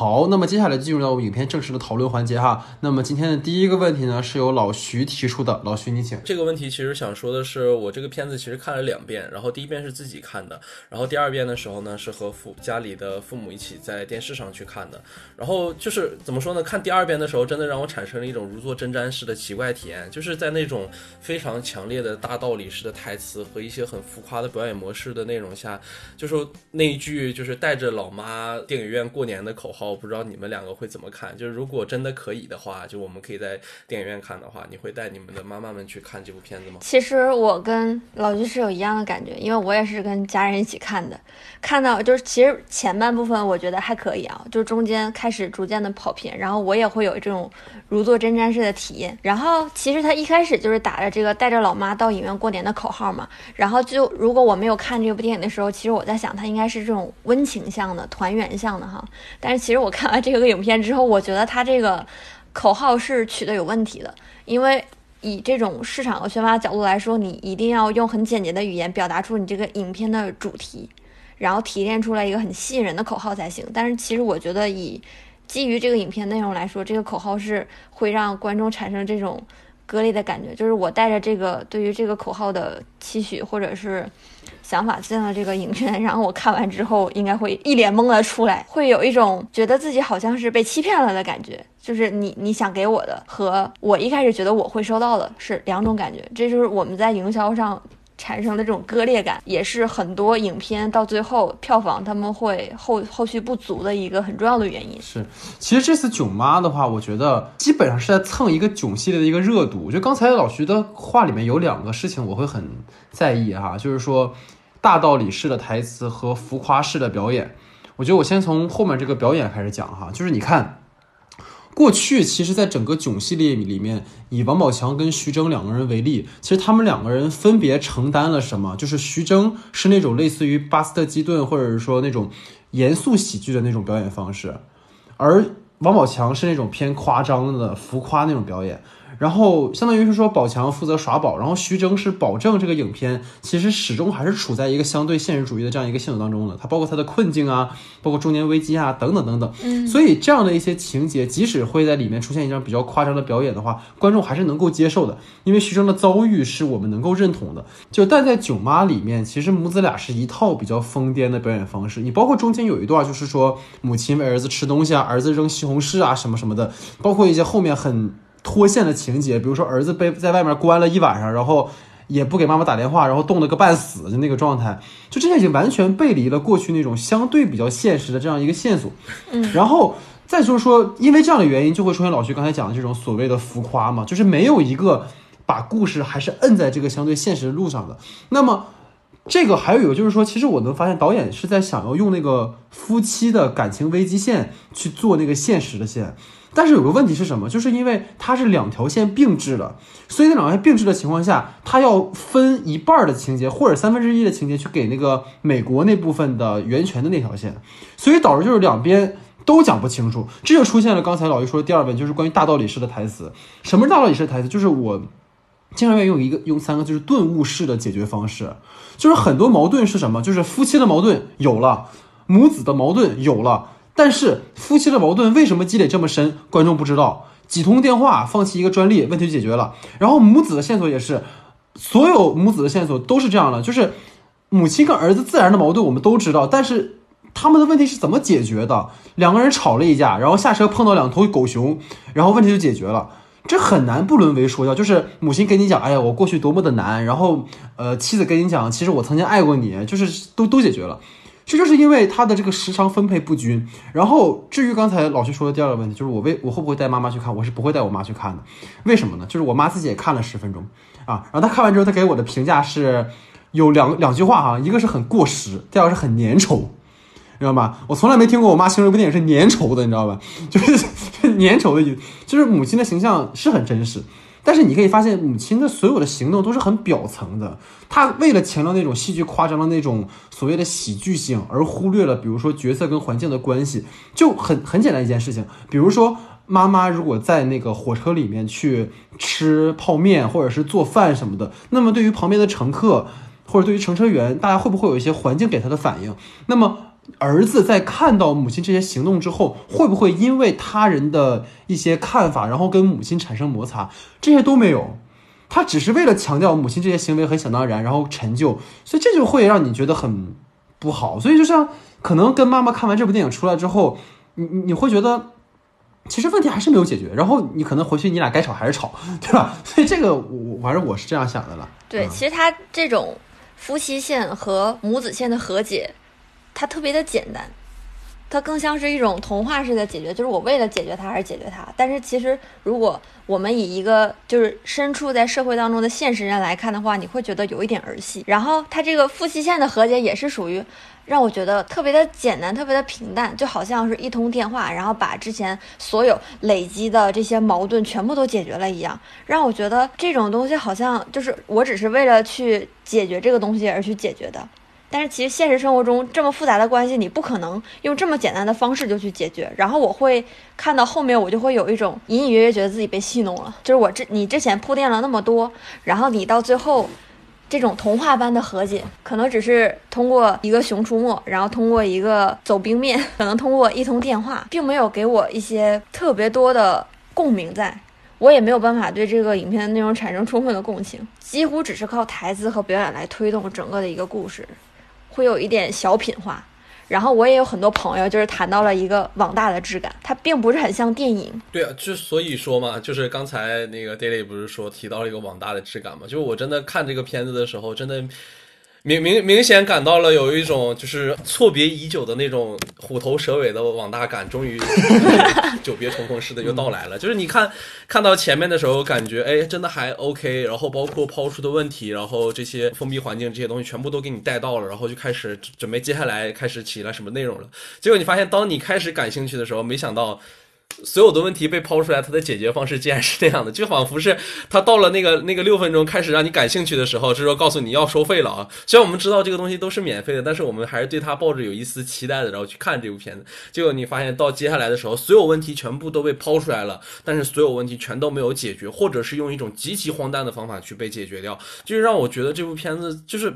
好，那么接下来进入到我们影片正式的讨论环节哈。那么今天的第一个问题呢，是由老徐提出的。老徐，你请。这个问题其实想说的是，我这个片子其实看了两遍，然后第一遍是自己看的，然后第二遍的时候呢，是和父家里的父母一起在电视上去看的。然后就是怎么说呢？看第二遍的时候，真的让我产生了一种如坐针毡式的奇怪体验，就是在那种非常强烈的大道理式的台词和一些很浮夸的表演模式的内容下，就说那一句就是带着老妈电影院过年的口号。我不知道你们两个会怎么看。就是如果真的可以的话，就我们可以在电影院看的话，你会带你们的妈妈们去看这部片子吗？其实我跟老居是有一样的感觉，因为我也是跟家人一起看的。看到就是其实前半部分我觉得还可以啊，就中间开始逐渐的跑偏，然后我也会有这种如坐针毡式的体验。然后其实他一开始就是打着这个带着老妈到影院过年的口号嘛。然后就如果我没有看这部电影的时候，其实我在想它应该是这种温情向的、团圆向的哈。但是其实我看完这个影片之后，我觉得他这个口号是取的有问题的，因为以这种市场和宣发角度来说，你一定要用很简洁的语言表达出你这个影片的主题。然后提炼出来一个很吸引人的口号才行。但是其实我觉得，以基于这个影片内容来说，这个口号是会让观众产生这种割裂的感觉。就是我带着这个对于这个口号的期许或者是想法进了这个影院，然后我看完之后应该会一脸懵的出来，会有一种觉得自己好像是被欺骗了的感觉。就是你你想给我的和我一开始觉得我会收到的是两种感觉。这就是我们在营销上。产生的这种割裂感，也是很多影片到最后票房他们会后后续不足的一个很重要的原因。是，其实这次囧妈的话，我觉得基本上是在蹭一个囧系列的一个热度。就刚才老徐的话里面有两个事情我会很在意哈，就是说大道理式的台词和浮夸式的表演。我觉得我先从后面这个表演开始讲哈，就是你看。过去其实，在整个囧系列里面，以王宝强跟徐峥两个人为例，其实他们两个人分别承担了什么？就是徐峥是那种类似于巴斯特基顿，或者是说那种严肃喜剧的那种表演方式，而王宝强是那种偏夸张的浮夸那种表演。然后相当于是说，宝强负责耍宝，然后徐峥是保证这个影片其实始终还是处在一个相对现实主义的这样一个性质当中的。它包括他的困境啊，包括中年危机啊，等等等等。嗯，所以这样的一些情节，即使会在里面出现一张比较夸张的表演的话，观众还是能够接受的，因为徐峥的遭遇是我们能够认同的。就但在囧妈里面，其实母子俩是一套比较疯癫的表演方式。你包括中间有一段，就是说母亲喂儿子吃东西啊，儿子扔西红柿啊，什么什么的，包括一些后面很。脱线的情节，比如说儿子被在外面关了一晚上，然后也不给妈妈打电话，然后冻得个半死的那个状态，就这些已经完全背离了过去那种相对比较现实的这样一个线索。嗯，然后再就是说，因为这样的原因，就会出现老徐刚才讲的这种所谓的浮夸嘛，就是没有一个把故事还是摁在这个相对现实的路上的。那么这个还有一个就是说，其实我能发现导演是在想要用那个夫妻的感情危机线去做那个现实的线。但是有个问题是什么？就是因为它是两条线并置的，所以在两条线并置的情况下，它要分一半的情节或者三分之一的情节去给那个美国那部分的源泉的那条线，所以导致就是两边都讲不清楚。这就出现了刚才老于说的第二问，就是关于大道理式的台词。什么是大道理式的台词？就是我经常愿意用一个用三个就是顿悟式的解决方式，就是很多矛盾是什么？就是夫妻的矛盾有了，母子的矛盾有了。但是夫妻的矛盾为什么积累这么深？观众不知道。几通电话，放弃一个专利，问题就解决了。然后母子的线索也是，所有母子的线索都是这样的，就是母亲跟儿子自然的矛盾我们都知道，但是他们的问题是怎么解决的？两个人吵了一架，然后下车碰到两头狗熊，然后问题就解决了。这很难不沦为说教，就是母亲跟你讲，哎呀，我过去多么的难，然后呃，妻子跟你讲，其实我曾经爱过你，就是都都解决了。这就是因为他的这个时长分配不均。然后，至于刚才老徐说的第二个问题，就是我为我会不会带妈妈去看？我是不会带我妈去看的。为什么呢？就是我妈自己也看了十分钟啊。然后她看完之后，她给我的评价是有两两句话哈，一个是很过时，第二个是很粘稠，你知道吗？我从来没听过我妈形容一部电影是粘稠的，你知道吧？就是 粘稠的意思，就是母亲的形象是很真实。但是你可以发现，母亲的所有的行动都是很表层的。她为了强调那种戏剧夸张的那种所谓的喜剧性，而忽略了比如说角色跟环境的关系，就很很简单一件事情。比如说，妈妈如果在那个火车里面去吃泡面或者是做饭什么的，那么对于旁边的乘客或者对于乘车员，大家会不会有一些环境给他的反应？那么。儿子在看到母亲这些行动之后，会不会因为他人的一些看法，然后跟母亲产生摩擦？这些都没有，他只是为了强调母亲这些行为很想当然，然后陈旧，所以这就会让你觉得很不好。所以就像可能跟妈妈看完这部电影出来之后，你你会觉得其实问题还是没有解决，然后你可能回去你俩该吵还是吵，对吧？所以这个我反正我是这样想的了。对，其实他这种夫妻线和母子线的和解。它特别的简单，它更像是一种童话式的解决，就是我为了解决它而解决它。但是其实，如果我们以一个就是身处在社会当中的现实人来看的话，你会觉得有一点儿戏。然后它这个夫妻线的和解也是属于让我觉得特别的简单，特别的平淡，就好像是一通电话，然后把之前所有累积的这些矛盾全部都解决了一样，让我觉得这种东西好像就是我只是为了去解决这个东西而去解决的。但是其实现实生活中这么复杂的关系，你不可能用这么简单的方式就去解决。然后我会看到后面，我就会有一种隐隐约约觉得自己被戏弄了。就是我之你之前铺垫了那么多，然后你到最后这种童话般的和解，可能只是通过一个熊出没，然后通过一个走冰面，可能通过一通电话，并没有给我一些特别多的共鸣在。我也没有办法对这个影片的内容产生充分的共情，几乎只是靠台词和表演来推动整个的一个故事。会有一点小品化，然后我也有很多朋友就是谈到了一个网大的质感，它并不是很像电影。对啊，就所以说嘛，就是刚才那个 Daily 不是说提到了一个网大的质感嘛？就是我真的看这个片子的时候，真的。明明明显感到了有一种就是错别已久的那种虎头蛇尾的网大感，终于 久别重逢似的又到来了。就是你看看到前面的时候，感觉哎真的还 OK，然后包括抛出的问题，然后这些封闭环境这些东西全部都给你带到了，然后就开始准备接下来开始起来什么内容了。结果你发现，当你开始感兴趣的时候，没想到。所有的问题被抛出来，它的解决方式竟然是那样的，就仿佛是他到了那个那个六分钟开始让你感兴趣的时候，是说告诉你要收费了啊。虽然我们知道这个东西都是免费的，但是我们还是对他抱着有一丝期待的，然后去看这部片子。结果你发现到接下来的时候，所有问题全部都被抛出来了，但是所有问题全都没有解决，或者是用一种极其荒诞的方法去被解决掉，就是让我觉得这部片子就是。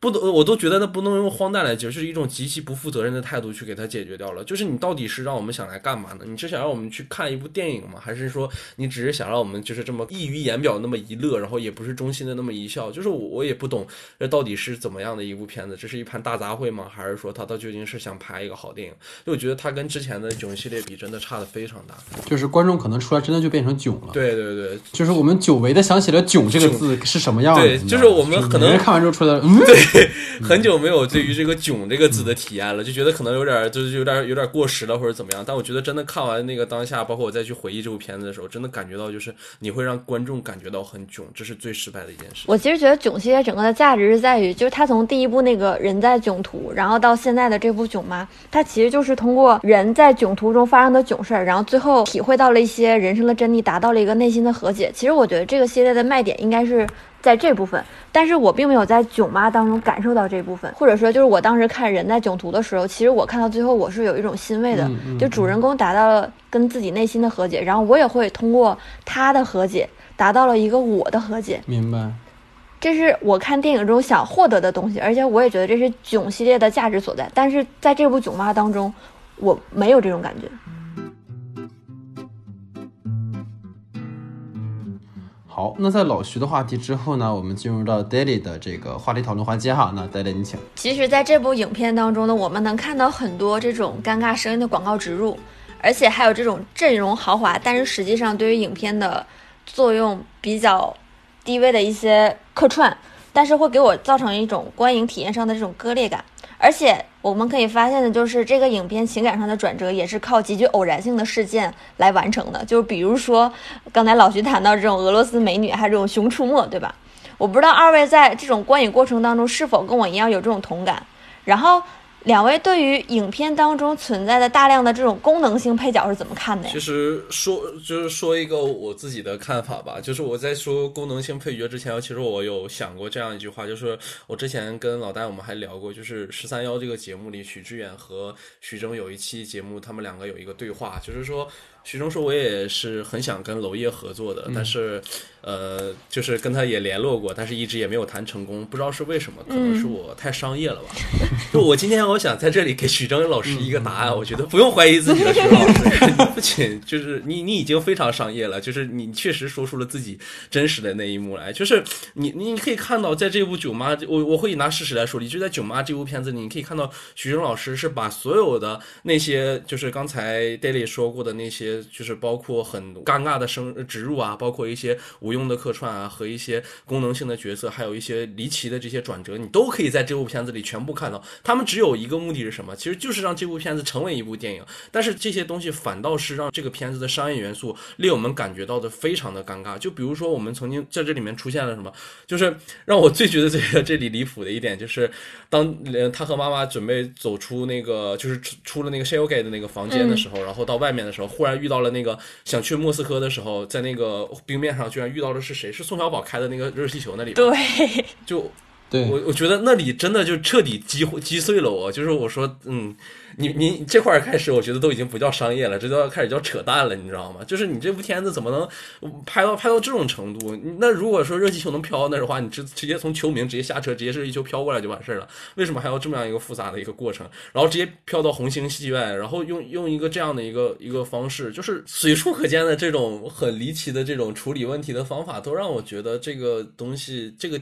不都我都觉得那不能用荒诞来解释，是一种极其不负责任的态度去给它解决掉了。就是你到底是让我们想来干嘛呢？你是想让我们去看一部电影吗？还是说你只是想让我们就是这么溢于言表那么一乐，然后也不是衷心的那么一笑？就是我我也不懂这到底是怎么样的一部片子？这是一盘大杂烩吗？还是说他到究竟是想拍一个好电影？就我觉得他跟之前的囧系列比，真的差的非常大。就是观众可能出来真的就变成囧了。对对对，就是我们久违的想起了“囧”这个字是什么样子。对，就是我们可能看完之后出来，嗯，对，很久。没有对于这个“囧”这个字的体验了？就觉得可能有点，就是有点有点过时了，或者怎么样？但我觉得真的看完那个当下，包括我再去回忆这部片子的时候，真的感觉到就是你会让观众感觉到很囧，这是最失败的一件事。我其实觉得囧系列整个的价值是在于，就是他从第一部那个人在囧途，然后到现在的这部《囧妈》，他其实就是通过人在囧途中发生的囧事儿，然后最后体会到了一些人生的真谛，达到了一个内心的和解。其实我觉得这个系列的卖点应该是。在这部分，但是我并没有在囧妈当中感受到这部分，或者说就是我当时看人在囧途的时候，其实我看到最后我是有一种欣慰的，就主人公达到了跟自己内心的和解，然后我也会通过他的和解达到了一个我的和解。明白，这是我看电影中想获得的东西，而且我也觉得这是囧系列的价值所在。但是在这部囧妈当中，我没有这种感觉。好，那在老徐的话题之后呢，我们进入到 Daily 的这个话题讨论环节哈。那 Daily 你请。其实，在这部影片当中呢，我们能看到很多这种尴尬声音的广告植入，而且还有这种阵容豪华，但是实际上对于影片的作用比较低微的一些客串，但是会给我造成一种观影体验上的这种割裂感。而且我们可以发现的就是，这个影片情感上的转折也是靠极具偶然性的事件来完成的。就比如说，刚才老徐谈到这种俄罗斯美女，还有这种《熊出没》，对吧？我不知道二位在这种观影过程当中是否跟我一样有这种同感。然后。两位对于影片当中存在的大量的这种功能性配角是怎么看的呀？其实说就是说一个我自己的看法吧，就是我在说功能性配角之前，其实我有想过这样一句话，就是我之前跟老戴我们还聊过，就是十三幺这个节目里，许志远和徐峥有一期节目，他们两个有一个对话，就是说。徐峥说：“我也是很想跟娄烨合作的，但是，呃，就是跟他也联络过，但是一直也没有谈成功，不知道是为什么，可能是我太商业了吧。就我今天我想在这里给徐峥老师一个答案，我觉得不用怀疑自己的徐老师，你不仅就是你，你已经非常商业了，就是你确实说出了自己真实的那一幕来，就是你你可以看到，在这部《囧妈》，我我会拿事实来说，你就在《囧妈》这部片子里，你可以看到徐峥老师是把所有的那些，就是刚才 Daily 说过的那些。”就是包括很尴尬的生植入啊，包括一些无用的客串啊，和一些功能性的角色，还有一些离奇的这些转折，你都可以在这部片子里全部看到。他们只有一个目的是什么？其实就是让这部片子成为一部电影。但是这些东西反倒是让这个片子的商业元素令我们感觉到的非常的尴尬。就比如说，我们曾经在这里面出现了什么？就是让我最觉得这个 这里离谱的一点，就是当他和妈妈准备走出那个，就是出出了那个 s h e l g a y 的那个房间的时候，然后到外面的时候，忽然遇到了那个想去莫斯科的时候，在那个冰面上居然遇到的是谁？是宋小宝开的那个热气球那里。对，就。对我，我觉得那里真的就彻底击击碎了我。就是我说，嗯，你你这块开始，我觉得都已经不叫商业了，这都要开始叫扯淡了，你知道吗？就是你这部片子怎么能拍到拍到这种程度？那如果说热气球能飘那的话，你直直接从秋名直接下车，直接热气球飘过来就完事儿了。为什么还要这么样一个复杂的一个过程？然后直接飘到红星戏院，然后用用一个这样的一个一个方式，就是随处可见的这种很离奇的这种处理问题的方法，都让我觉得这个东西这个。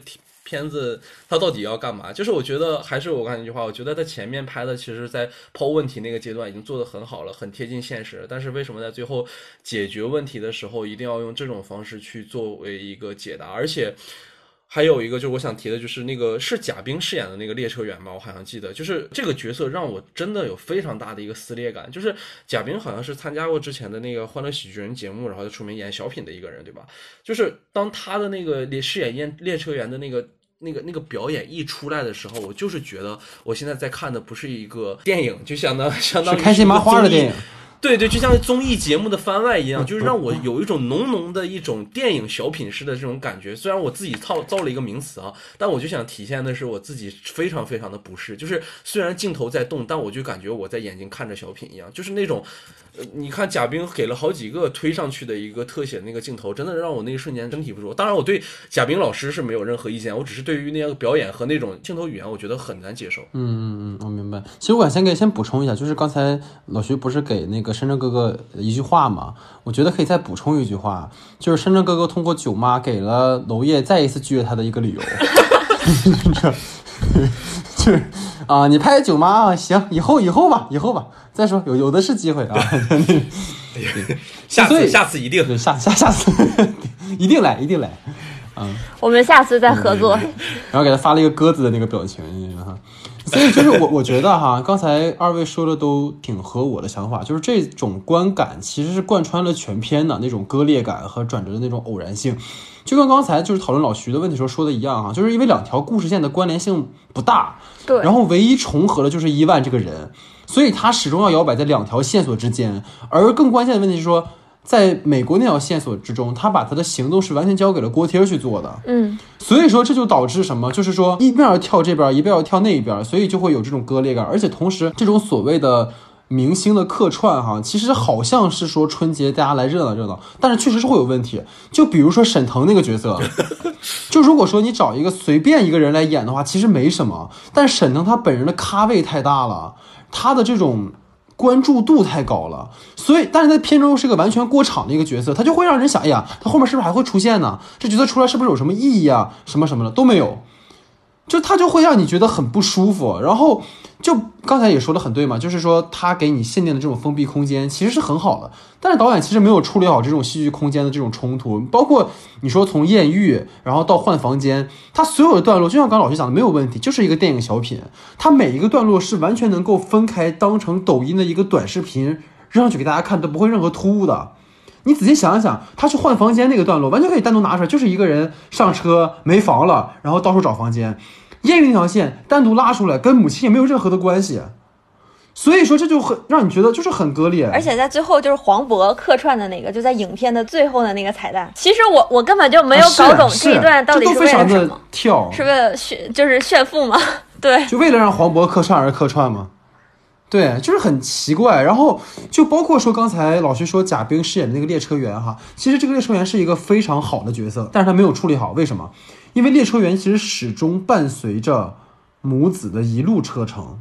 片子它到底要干嘛？就是我觉得还是我刚才那句话，我觉得它前面拍的其实，在抛问题那个阶段已经做得很好了，很贴近现实。但是为什么在最后解决问题的时候，一定要用这种方式去作为一个解答？而且还有一个，就是我想提的，就是那个是贾冰饰演的那个列车员吧，我好像记得，就是这个角色让我真的有非常大的一个撕裂感。就是贾冰好像是参加过之前的那个《欢乐喜剧人》节目，然后就出名演小品的一个人，对吧？就是当他的那个饰演列列车员的那个。那个那个表演一出来的时候，我就是觉得我现在在看的不是一个电影，就相当相当于开心麻花的电影。对对，就像综艺节目的番外一样，就是让我有一种浓浓的一种电影小品式的这种感觉。虽然我自己造造了一个名词啊，但我就想体现的是我自己非常非常的不适。就是虽然镜头在动，但我就感觉我在眼睛看着小品一样。就是那种，呃，你看贾冰给了好几个推上去的一个特写那个镜头，真的让我那一瞬间身体不舒服。当然，我对贾冰老师是没有任何意见，我只是对于那样表演和那种镜头语言，我觉得很难接受。嗯嗯嗯，我明白。其实我想先给先补充一下，就是刚才老徐不是给那个深圳哥哥。一句话嘛，我觉得可以再补充一句话，就是深圳哥哥通过舅妈给了娄烨再一次拒绝他的一个理由。就是啊，你拍舅妈啊，行，以后以后吧，以后吧，再说有有的是机会啊。下次下次一定下下下次一定来一定来，嗯，我们下次再合作。然后给他发了一个鸽子的那个表情哈。所以就是我，我觉得哈，刚才二位说的都挺合我的想法，就是这种观感其实是贯穿了全篇的那种割裂感和转折的那种偶然性，就跟刚才就是讨论老徐的问题时候说的一样哈，就是因为两条故事线的关联性不大，对，然后唯一重合的就是伊万这个人，所以他始终要摇摆在两条线索之间，而更关键的问题是说。在美国那条线索之中，他把他的行动是完全交给了锅贴去做的。嗯，所以说这就导致什么？就是说一边要跳这边，一边要跳那一边，所以就会有这种割裂感。而且同时，这种所谓的明星的客串，哈，其实好像是说春节大家来热闹热闹，但是确实是会有问题。就比如说沈腾那个角色，就如果说你找一个随便一个人来演的话，其实没什么。但沈腾他本人的咖位太大了，他的这种。关注度太高了，所以，但是在片中是个完全过场的一个角色，他就会让人想，哎呀，他后面是不是还会出现呢？这角色出来是不是有什么意义啊？什么什么的都没有。就他就会让你觉得很不舒服，然后就刚才也说的很对嘛，就是说他给你限定的这种封闭空间其实是很好的，但是导演其实没有处理好这种戏剧空间的这种冲突，包括你说从艳遇然后到换房间，他所有的段落就像刚老师讲的没有问题，就是一个电影小品，他每一个段落是完全能够分开当成抖音的一个短视频扔上去给大家看都不会任何突兀的。你仔细想一想，他去换房间那个段落完全可以单独拿出来，就是一个人上车没房了，然后到处找房间。艳遇那条线单独拉出来，跟母亲也没有任何的关系，所以说这就很让你觉得就是很割裂。而且在最后就是黄渤客串的那个，就在影片的最后的那个彩蛋，其实我我根本就没有搞懂这一段到底是为了什么，跳是为了炫就是炫富吗？对，就为了让黄渤客串而客串吗？对，就是很奇怪。然后就包括说刚才老徐说贾冰饰演的那个列车员哈，其实这个列车员是一个非常好的角色，但是他没有处理好，为什么？因为列车员其实始终伴随着母子的一路车程，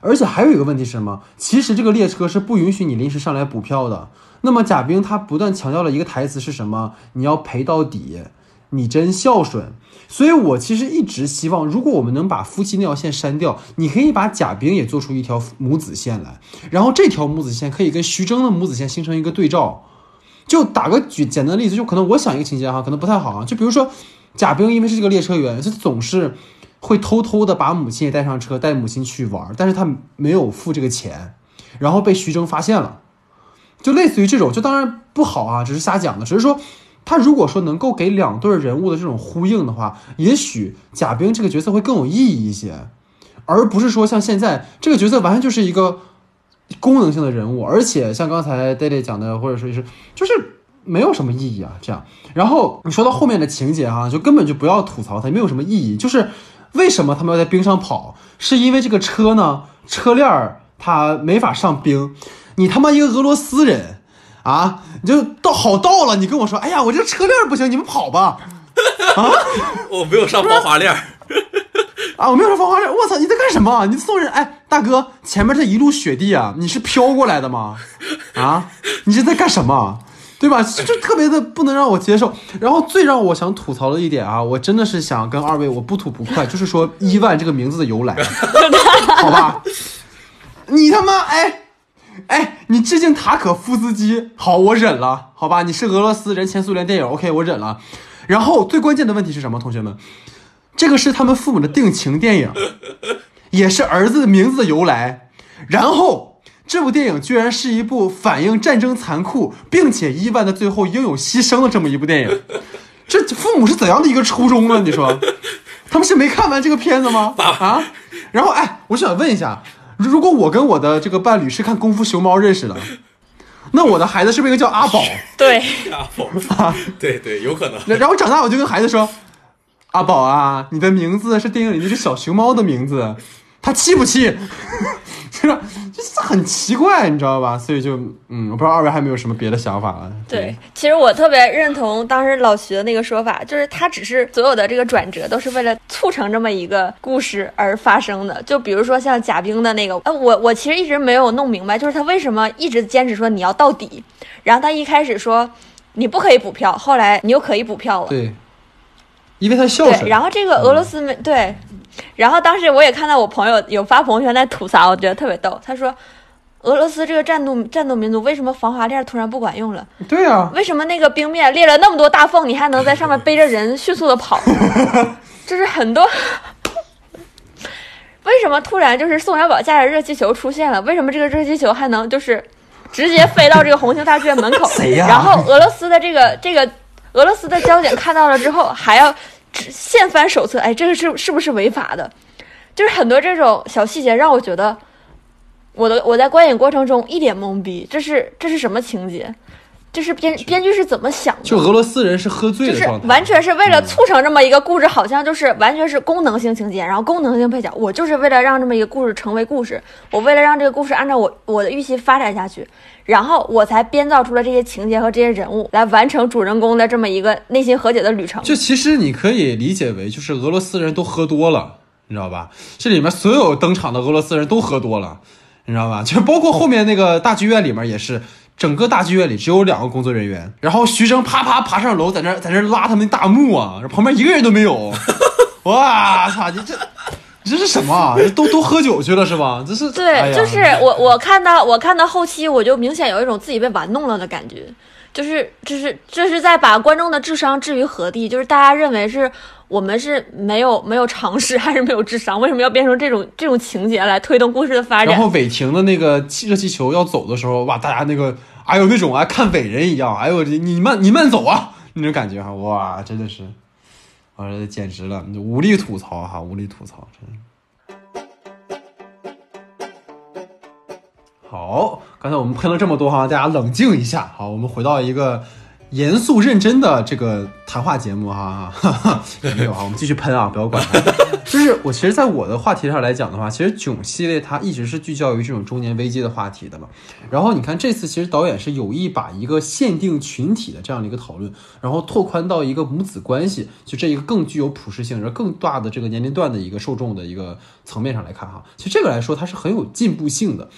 而且还有一个问题是什么？其实这个列车是不允许你临时上来补票的。那么贾冰他不断强调了一个台词是什么？你要陪到底，你真孝顺。所以我其实一直希望，如果我们能把夫妻那条线删掉，你可以把贾冰也做出一条母子线来，然后这条母子线可以跟徐峥的母子线形成一个对照。就打个举简单的例子，就可能我想一个情节哈，可能不太好啊。就比如说，贾冰因为是这个列车员，他总是会偷偷的把母亲也带上车，带母亲去玩，但是他没有付这个钱，然后被徐峥发现了，就类似于这种，就当然不好啊，只是瞎讲的，只是说。他如果说能够给两对人物的这种呼应的话，也许贾冰这个角色会更有意义一些，而不是说像现在这个角色完全就是一个功能性的人物，而且像刚才 d a d y 讲的，或者说是就是没有什么意义啊。这样，然后你说到后面的情节哈、就根本就不要吐槽它，没有什么意义。就是为什么他们要在冰上跑？是因为这个车呢，车链儿它没法上冰，你他妈一个俄罗斯人。啊，你就到好到了，你跟我说，哎呀，我这个车链不行，你们跑吧。啊，我没有上防滑链儿，啊，我没有上防滑链，我操，你在干什么？你送人？哎，大哥，前面这一路雪地啊，你是飘过来的吗？啊，你是在干什么？对吧？就特别的不能让我接受。然后最让我想吐槽的一点啊，我真的是想跟二位我不吐不快，就是说伊万这个名字的由来，好吧？你他妈哎。哎，你致敬塔可夫斯基，好，我忍了，好吧？你是俄罗斯人，前苏联电影，OK，我忍了。然后最关键的问题是什么，同学们？这个是他们父母的定情电影，也是儿子名字的由来。然后这部电影居然是一部反映战争残酷，并且伊万的最后英勇牺牲的这么一部电影。这父母是怎样的一个初衷呢？你说，他们是没看完这个片子吗？啊？然后哎，我想问一下。如果我跟我的这个伴侣是看《功夫熊猫》认识的，那我的孩子是不是应该叫阿宝？对，阿宝，对对，有可能。然后长大我就跟孩子说：“阿宝啊，你的名字是电影里那只小熊猫的名字，他气不气？”是吧？就是很奇怪，你知道吧？所以就嗯，我不知道二位还有没有什么别的想法了。对，其实我特别认同当时老徐的那个说法，就是他只是所有的这个转折都是为了促成这么一个故事而发生的。就比如说像贾冰的那个，呃，我我其实一直没有弄明白，就是他为什么一直坚持说你要到底，然后他一开始说你不可以补票，后来你又可以补票了。对，因为他孝顺。对，然后这个俄罗斯没对。然后当时我也看到我朋友有发朋友圈在吐槽，我觉得特别逗。他说：“俄罗斯这个战斗战斗民族为什么防滑链突然不管用了？对啊，为什么那个冰面裂了那么多大缝，你还能在上面背着人迅速的跑？就是很多。为什么突然就是宋小宝驾着热气球出现了？为什么这个热气球还能就是直接飞到这个红星大剧院门口？谁呀？然后俄罗斯的这个这个俄罗斯的交警看到了之后还要。”现翻手册，哎，这个是是不是违法的？就是很多这种小细节让我觉得，我的我在观影过程中一脸懵逼，这是这是什么情节？这是编编剧是怎么想的？就俄罗斯人是喝醉的状态，完全是为了促成这么一个故事，好像就是完全是功能性情节，然后功能性配角。我就是为了让这么一个故事成为故事，我为了让这个故事按照我我的预期发展下去，然后我才编造出了这些情节和这些人物，来完成主人公的这么一个内心和解的旅程。就其实你可以理解为，就是俄罗斯人都喝多了，你知道吧？这里面所有登场的俄罗斯人都喝多了，你知道吧？就包括后面那个大剧院里面也是。整个大剧院里只有两个工作人员，然后徐峥啪啪爬上楼，在那在那拉他们大幕啊，旁边一个人都没有。哇操！你这你这是什么？都都喝酒去了是吧？这是对，就是我我看到我看到后期，我就明显有一种自己被玩弄了的感觉，就是就是这是在把观众的智商置于何地？就是大家认为是。我们是没有没有常识，还是没有智商？为什么要变成这种这种情节来推动故事的发展？然后伟霆的那个气热气球要走的时候，哇，大家那个哎呦那种啊，看伟人一样，哎呦你慢你慢走啊，那种感觉哈，哇，真的是，啊，简直了，无力吐槽哈，无力吐槽，真。好，刚才我们喷了这么多哈，大家冷静一下，好，我们回到一个。严肃认真的这个谈话节目哈，没有啊，我们继续喷啊，不要管。就是我其实，在我的话题上来讲的话，其实囧系列它一直是聚焦于这种中年危机的话题的嘛。然后你看这次，其实导演是有意把一个限定群体的这样的一个讨论，然后拓宽到一个母子关系，就这一个更具有普适性、而更大的这个年龄段的一个受众的一个层面上来看哈。其实这个来说，它是很有进步性的。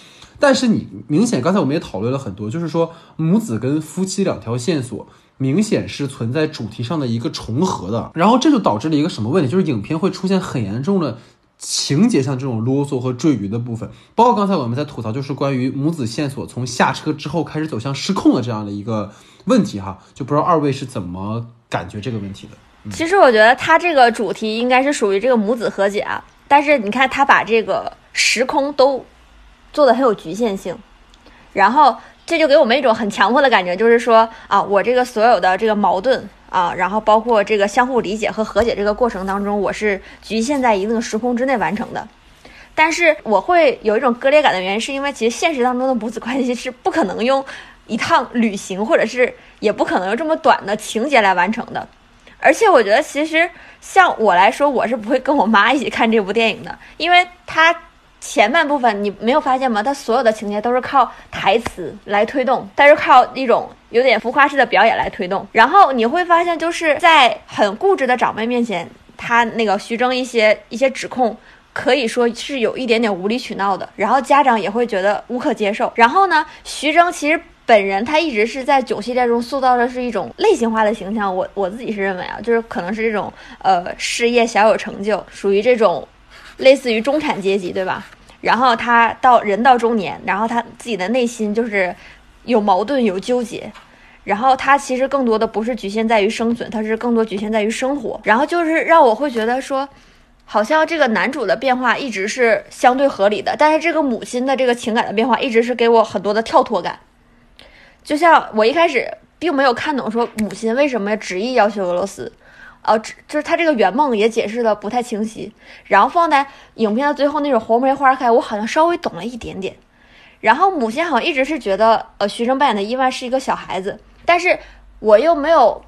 但是你明显，刚才我们也讨论了很多，就是说母子跟夫妻两条线索明显是存在主题上的一个重合的，然后这就导致了一个什么问题？就是影片会出现很严重的情节像这种啰嗦和赘余的部分，包括刚才我们在吐槽，就是关于母子线索从下车之后开始走向失控的这样的一个问题哈，就不知道二位是怎么感觉这个问题的？其实我觉得他这个主题应该是属于这个母子和解啊，但是你看他把这个时空都做的很有局限性，然后这就给我们一种很强迫的感觉，就是说啊，我这个所有的这个矛盾啊，然后包括这个相互理解和和解这个过程当中，我是局限在一定的时空之内完成的。但是我会有一种割裂感的原因，是因为其实现实当中的母子关系是不可能用一趟旅行，或者是也不可能用这么短的情节来完成的。而且我觉得，其实像我来说，我是不会跟我妈一起看这部电影的，因为她前半部分你没有发现吗？它所有的情节都是靠台词来推动，但是靠一种有点浮夸式的表演来推动。然后你会发现，就是在很固执的长辈面前，他那个徐峥一些一些指控，可以说是有一点点无理取闹的，然后家长也会觉得无可接受。然后呢，徐峥其实。本人他一直是在囧系列中塑造的是一种类型化的形象，我我自己是认为啊，就是可能是这种呃事业小有成就，属于这种类似于中产阶级，对吧？然后他到人到中年，然后他自己的内心就是有矛盾有纠结，然后他其实更多的不是局限在于生存，他是更多局限在于生活，然后就是让我会觉得说，好像这个男主的变化一直是相对合理的，但是这个母亲的这个情感的变化一直是给我很多的跳脱感。就像我一开始并没有看懂，说母亲为什么执意要去俄罗斯，呃，就是他这个圆梦也解释的不太清晰。然后放在影片的最后那种红梅花开，我好像稍微懂了一点点。然后母亲好像一直是觉得，呃，徐峥扮演的伊万是一个小孩子，但是我又没有。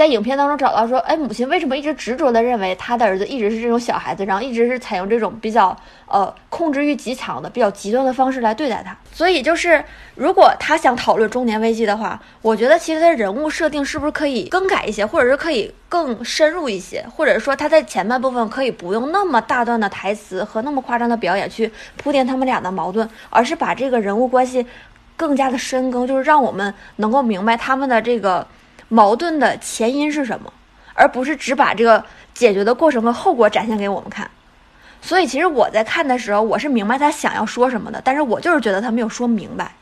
在影片当中找到说，哎，母亲为什么一直执着的认为他的儿子一直是这种小孩子，然后一直是采用这种比较呃控制欲极强的、比较极端的方式来对待他？所以就是，如果他想讨论中年危机的话，我觉得其实他人物设定是不是可以更改一些，或者是可以更深入一些，或者说他在前半部分可以不用那么大段的台词和那么夸张的表演去铺垫他们俩的矛盾，而是把这个人物关系更加的深耕，就是让我们能够明白他们的这个。矛盾的前因是什么，而不是只把这个解决的过程和后果展现给我们看。所以，其实我在看的时候，我是明白他想要说什么的，但是我就是觉得他没有说明白。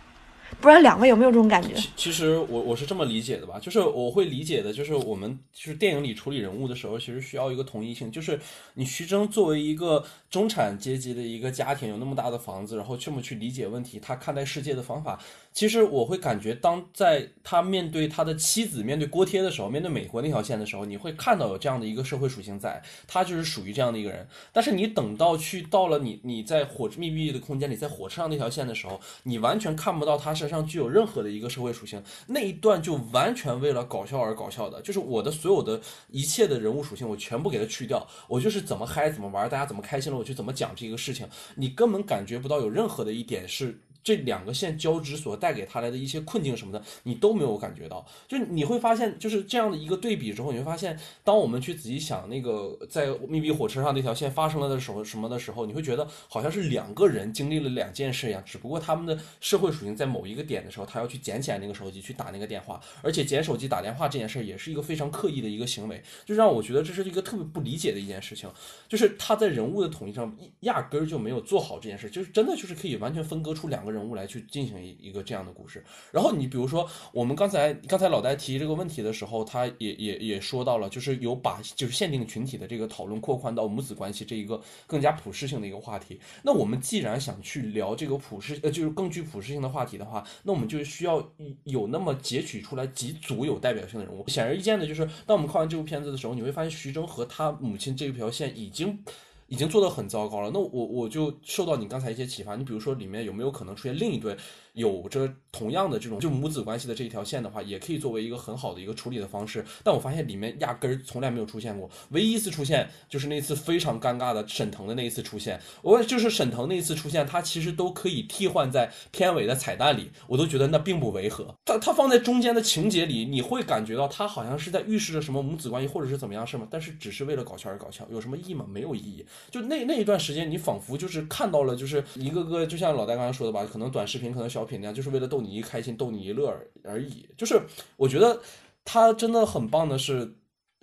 不知道两位有没有这种感觉？其实我我是这么理解的吧，就是我会理解的，就是我们就是电影里处理人物的时候，其实需要一个统一性，就是你徐峥作为一个中产阶级的一个家庭，有那么大的房子，然后这么去理解问题，他看待世界的方法，其实我会感觉，当在他面对他的妻子、面对锅贴的时候，面对美国那条线的时候，你会看到有这样的一个社会属性在，他就是属于这样的一个人。但是你等到去到了你你在火密闭的空间里，在火车上那条线的时候，你完全看不到他是。上具有任何的一个社会属性，那一段就完全为了搞笑而搞笑的，就是我的所有的一切的人物属性，我全部给它去掉，我就是怎么嗨怎么玩，大家怎么开心了，我就怎么讲这个事情，你根本感觉不到有任何的一点是。这两个线交织所带给他来的一些困境什么的，你都没有感觉到。就你会发现，就是这样的一个对比之后，你会发现，当我们去仔细想那个在密闭火车上那条线发生了的时候什么的时候，你会觉得好像是两个人经历了两件事一样。只不过他们的社会属性在某一个点的时候，他要去捡起来那个手机去打那个电话，而且捡手机打电话这件事也是一个非常刻意的一个行为，就让我觉得这是一个特别不理解的一件事情。就是他在人物的统一上压根儿就没有做好这件事，就是真的就是可以完全分割出两个人。人物来去进行一一个这样的故事，然后你比如说，我们刚才刚才老戴提这个问题的时候，他也也也说到了，就是有把就是限定群体的这个讨论扩宽到母子关系这一个更加普适性的一个话题。那我们既然想去聊这个普适呃就是更具普适性的话题的话，那我们就需要有那么截取出来几组有代表性的人物。显而易见的就是，当我们看完这部片子的时候，你会发现徐峥和他母亲这一条线已经。已经做的很糟糕了，那我我就受到你刚才一些启发，你比如说里面有没有可能出现另一对？有着同样的这种就母子关系的这一条线的话，也可以作为一个很好的一个处理的方式。但我发现里面压根儿从来没有出现过，唯一一次出现就是那次非常尴尬的沈腾的那一次出现。我就是沈腾那一次出现，他其实都可以替换在片尾的彩蛋里，我都觉得那并不违和。他他放在中间的情节里，你会感觉到他好像是在预示着什么母子关系或者是怎么样是吗？但是只是为了搞笑而搞笑，有什么意义吗？没有意义。就那那一段时间，你仿佛就是看到了，就是一个个就像老戴刚才说的吧，可能短视频，可能小。品那样就是为了逗你一开心，逗你一乐而而已。就是我觉得他真的很棒的是，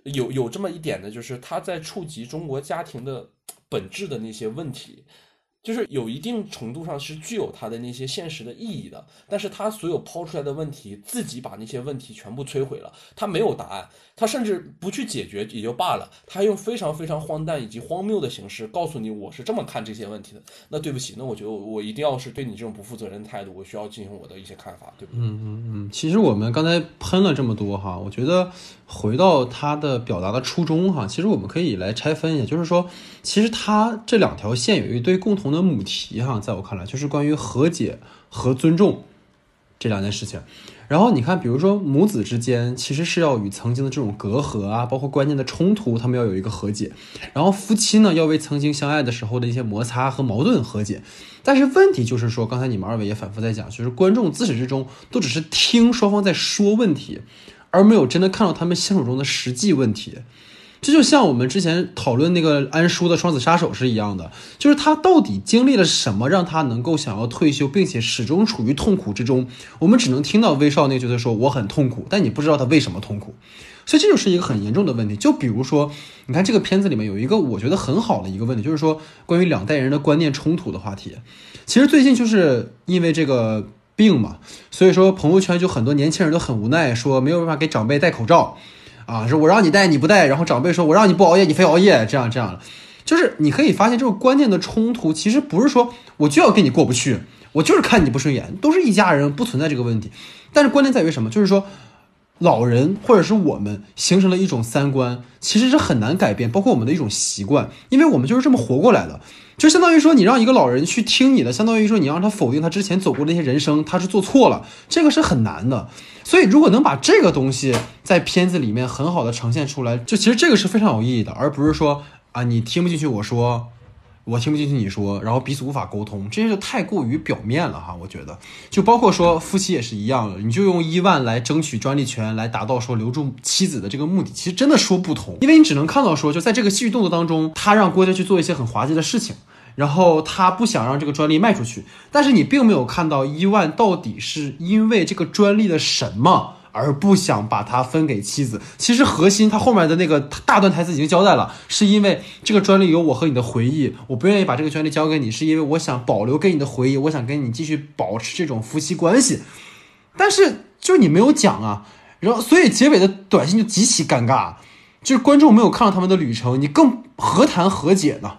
有有这么一点呢，就是他在触及中国家庭的本质的那些问题。就是有一定程度上是具有它的那些现实的意义的，但是他所有抛出来的问题，自己把那些问题全部摧毁了，他没有答案，他甚至不去解决也就罢了，他用非常非常荒诞以及荒谬的形式告诉你我是这么看这些问题的。那对不起，那我觉得我一定要是对你这种不负责任态度，我需要进行我的一些看法，对不对？嗯嗯嗯，其实我们刚才喷了这么多哈，我觉得回到他的表达的初衷哈，其实我们可以来拆分一下，就是说，其实他这两条线有一堆共同的的母题哈，在我看来就是关于和解和尊重这两件事情。然后你看，比如说母子之间，其实是要与曾经的这种隔阂啊，包括观念的冲突，他们要有一个和解。然后夫妻呢，要为曾经相爱的时候的一些摩擦和矛盾和解。但是问题就是说，刚才你们二位也反复在讲，就是观众自始至终都只是听双方在说问题，而没有真的看到他们相处中的实际问题。这就像我们之前讨论那个安叔的双子杀手是一样的，就是他到底经历了什么，让他能够想要退休，并且始终处于痛苦之中。我们只能听到威少那个角色说我很痛苦，但你不知道他为什么痛苦。所以这就是一个很严重的问题。就比如说，你看这个片子里面有一个我觉得很好的一个问题，就是说关于两代人的观念冲突的话题。其实最近就是因为这个病嘛，所以说朋友圈就很多年轻人都很无奈，说没有办法给长辈戴口罩。啊，说我让你带你不带，然后长辈说我让你不熬夜你非熬夜，这样这样就是你可以发现这种观念的冲突，其实不是说我就要跟你过不去，我就是看你不顺眼，都是一家人，不存在这个问题。但是关键在于什么？就是说老人或者是我们形成了一种三观，其实是很难改变，包括我们的一种习惯，因为我们就是这么活过来的。就相当于说，你让一个老人去听你的，相当于说你让他否定他之前走过的那些人生，他是做错了，这个是很难的。所以，如果能把这个东西在片子里面很好的呈现出来，就其实这个是非常有意义的，而不是说啊，你听不进去我说，我听不进去你说，然后彼此无法沟通，这些就太过于表面了哈。我觉得，就包括说夫妻也是一样的，你就用一万来争取专利权，来达到说留住妻子的这个目的，其实真的说不通，因为你只能看到说，就在这个戏剧动作当中，他让郭嘉去做一些很滑稽的事情。然后他不想让这个专利卖出去，但是你并没有看到伊万到底是因为这个专利的什么而不想把它分给妻子。其实核心他后面的那个大段台词已经交代了，是因为这个专利有我和你的回忆，我不愿意把这个专利交给你，是因为我想保留给你的回忆，我想跟你继续保持这种夫妻关系。但是就你没有讲啊，然后所以结尾的短信就极其尴尬，就是观众没有看到他们的旅程，你更何谈和解呢？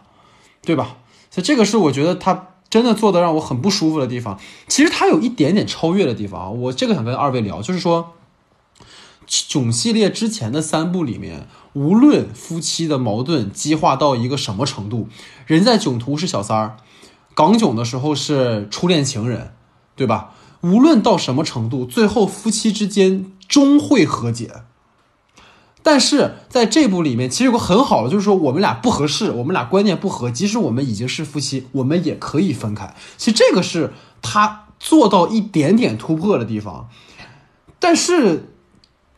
对吧？所以这个是我觉得他真的做的让我很不舒服的地方。其实他有一点点超越的地方，我这个想跟二位聊，就是说，囧系列之前的三部里面，无论夫妻的矛盾激化到一个什么程度，人在囧途是小三儿，港囧的时候是初恋情人，对吧？无论到什么程度，最后夫妻之间终会和解。但是在这部里面，其实有个很好的，就是说我们俩不合适，我们俩观念不合，即使我们已经是夫妻，我们也可以分开。其实这个是他做到一点点突破的地方，但是。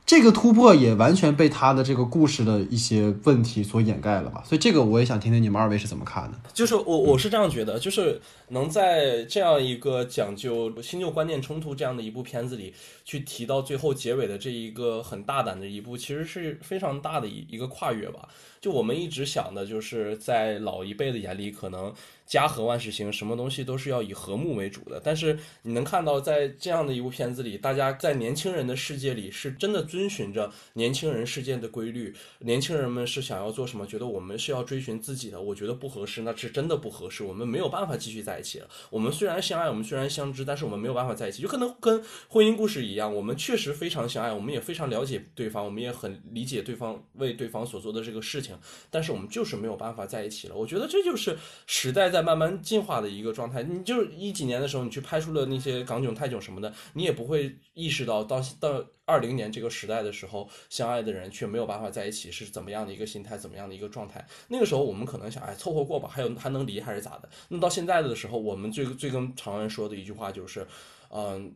这个突破也完全被他的这个故事的一些问题所掩盖了吧？所以这个我也想听听你们二位是怎么看的。就是我我是这样觉得，就是能在这样一个讲究新旧观念冲突这样的一部片子里，去提到最后结尾的这一个很大胆的一步，其实是非常大的一一个跨越吧。就我们一直想的，就是在老一辈的眼里，可能。家和万事兴，什么东西都是要以和睦为主的。但是你能看到，在这样的一部片子里，大家在年轻人的世界里是真的遵循着年轻人世界的规律。年轻人们是想要做什么？觉得我们是要追寻自己的。我觉得不合适，那是真的不合适。我们没有办法继续在一起了。我们虽然相爱，我们虽然相知，但是我们没有办法在一起。有可能跟婚姻故事一样，我们确实非常相爱，我们也非常了解对方，我们也很理解对方为对方所做的这个事情，但是我们就是没有办法在一起了。我觉得这就是时代在。慢慢进化的一个状态，你就是一几年的时候，你去拍出了那些港囧、泰囧什么的，你也不会意识到到到二零年这个时代的时候，相爱的人却没有办法在一起是怎么样的一个心态，怎么样的一个状态。那个时候我们可能想，哎，凑合过吧，还有还能离还是咋的？那到现在的时候，我们最最跟常人说的一句话就是，嗯，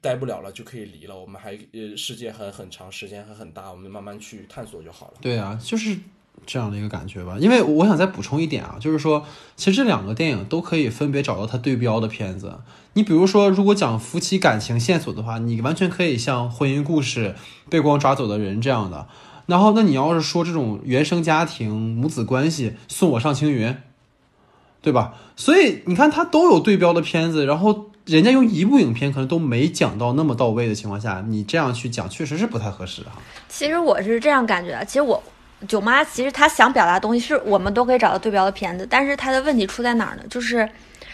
待不了了就可以离了，我们还呃世界还很长，时间还很大，我们慢慢去探索就好了。对啊，就是。这样的一个感觉吧，因为我想再补充一点啊，就是说，其实这两个电影都可以分别找到它对标的片子。你比如说，如果讲夫妻感情线索的话，你完全可以像《婚姻故事》《被光抓走的人》这样的。然后，那你要是说这种原生家庭母子关系，《送我上青云》，对吧？所以你看，它都有对标的片子，然后人家用一部影片可能都没讲到那么到位的情况下，你这样去讲，确实是不太合适哈。其实我是这样感觉，其实我舅妈其实她想表达的东西是我们都可以找到对标的片子，但是她的问题出在哪儿呢？就是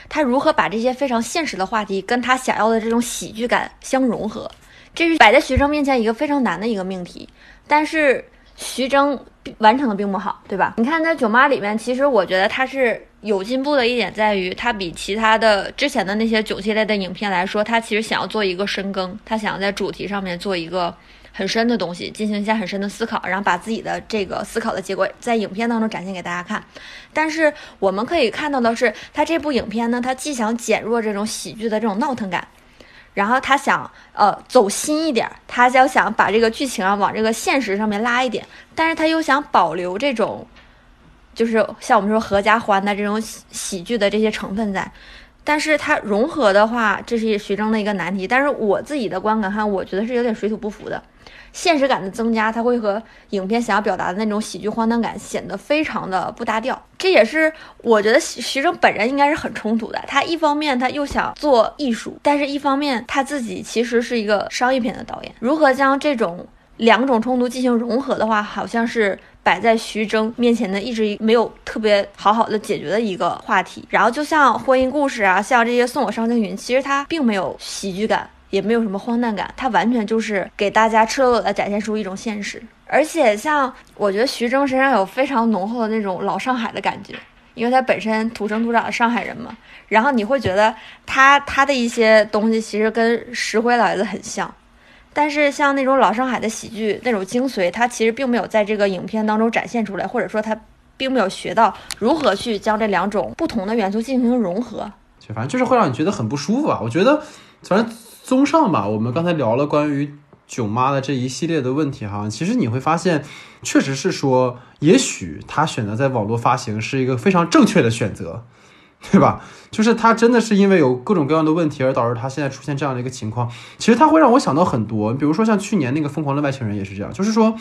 她如何把这些非常现实的话题跟她想要的这种喜剧感相融合，这是摆在徐峥面前一个非常难的一个命题，但是徐峥完成的并不好，对吧？你看在《囧妈》里面，其实我觉得他是有进步的一点在于，他比其他的之前的那些九系列的影片来说，他其实想要做一个深耕，他想要在主题上面做一个很深的东西，进行一下很深的思考，然后把自己的这个思考的结果在影片当中展现给大家看。但是我们可以看到的是，他这部影片呢，他既想减弱这种喜剧的这种闹腾感。然后他想，呃，走心一点，他就想把这个剧情啊往这个现实上面拉一点，但是他又想保留这种，就是像我们说合家欢的这种喜喜剧的这些成分在，但是它融合的话，这是徐峥的一个难题。但是我自己的观感看，我觉得是有点水土不服的。现实感的增加，它会和影片想要表达的那种喜剧荒诞感显得非常的不搭调。这也是我觉得徐徐峥本人应该是很冲突的。他一方面他又想做艺术，但是一方面他自己其实是一个商业片的导演。如何将这种两种冲突进行融合的话，好像是摆在徐峥面前的一直没有特别好好的解决的一个话题。然后就像婚姻故事啊，像这些送我上青云，其实它并没有喜剧感。也没有什么荒诞感，它完全就是给大家赤裸裸的展现出一种现实。而且像我觉得徐峥身上有非常浓厚的那种老上海的感觉，因为他本身土生土长的上海人嘛。然后你会觉得他他的一些东西其实跟石灰老爷子很像，但是像那种老上海的喜剧那种精髓，他其实并没有在这个影片当中展现出来，或者说他并没有学到如何去将这两种不同的元素进行融合。就反正就是会让你觉得很不舒服啊。我觉得反正。综上吧，我们刚才聊了关于囧妈的这一系列的问题哈，其实你会发现，确实是说，也许他选择在网络发行是一个非常正确的选择，对吧？就是他真的是因为有各种各样的问题而导致他现在出现这样的一个情况。其实他会让我想到很多，比如说像去年那个《疯狂的外星人》也是这样，就是说。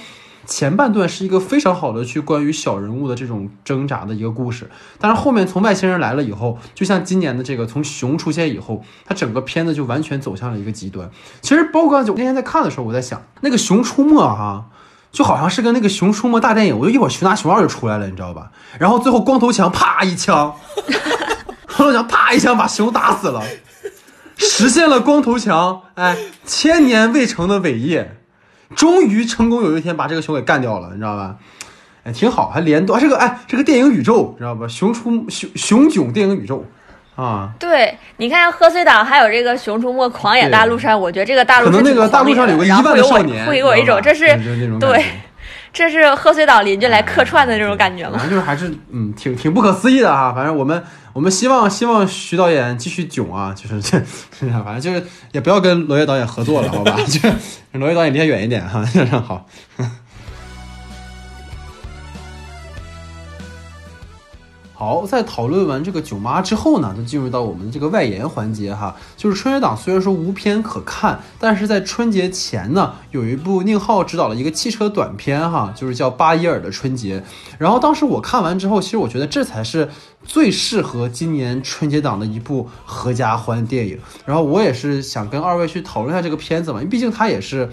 前半段是一个非常好的去关于小人物的这种挣扎的一个故事，但是后面从外星人来了以后，就像今年的这个从熊出现以后，它整个片子就完全走向了一个极端。其实包括就那天在看的时候，我在想那个熊出没哈，就好像是跟那个熊出没大电影，我就一会儿熊大熊二就出来了，你知道吧？然后最后光头强啪一枪，光头强啪一枪把熊打死了，实现了光头强哎千年未成的伟业。终于成功有一天把这个熊给干掉了，你知道吧？哎，挺好，还连啊这个哎，这个电影宇宙，知道吧？熊出熊熊囧电影宇宙啊！对，你看贺岁档还有这个《熊出没》《狂野大陆上》，我觉得这个大陆可能那个大陆上有个一万的少年，会给我一种这是对，这是贺岁档邻居来客串的这种感觉吗？反正就是还是嗯，挺挺不可思议的哈。反正我们。我们希望希望徐导演继续囧啊，就是这，反正就是也不要跟罗烨导演合作了，好吧？就罗烨导演离他远一点哈，非常好。好，在讨论完这个囧妈之后呢，就进入到我们的这个外延环节哈。就是春节档虽然说无片可看，但是在春节前呢，有一部宁浩执导的一个汽车短片哈，就是叫《巴伊尔的春节》。然后当时我看完之后，其实我觉得这才是最适合今年春节档的一部合家欢电影。然后我也是想跟二位去讨论一下这个片子嘛，因为毕竟它也是。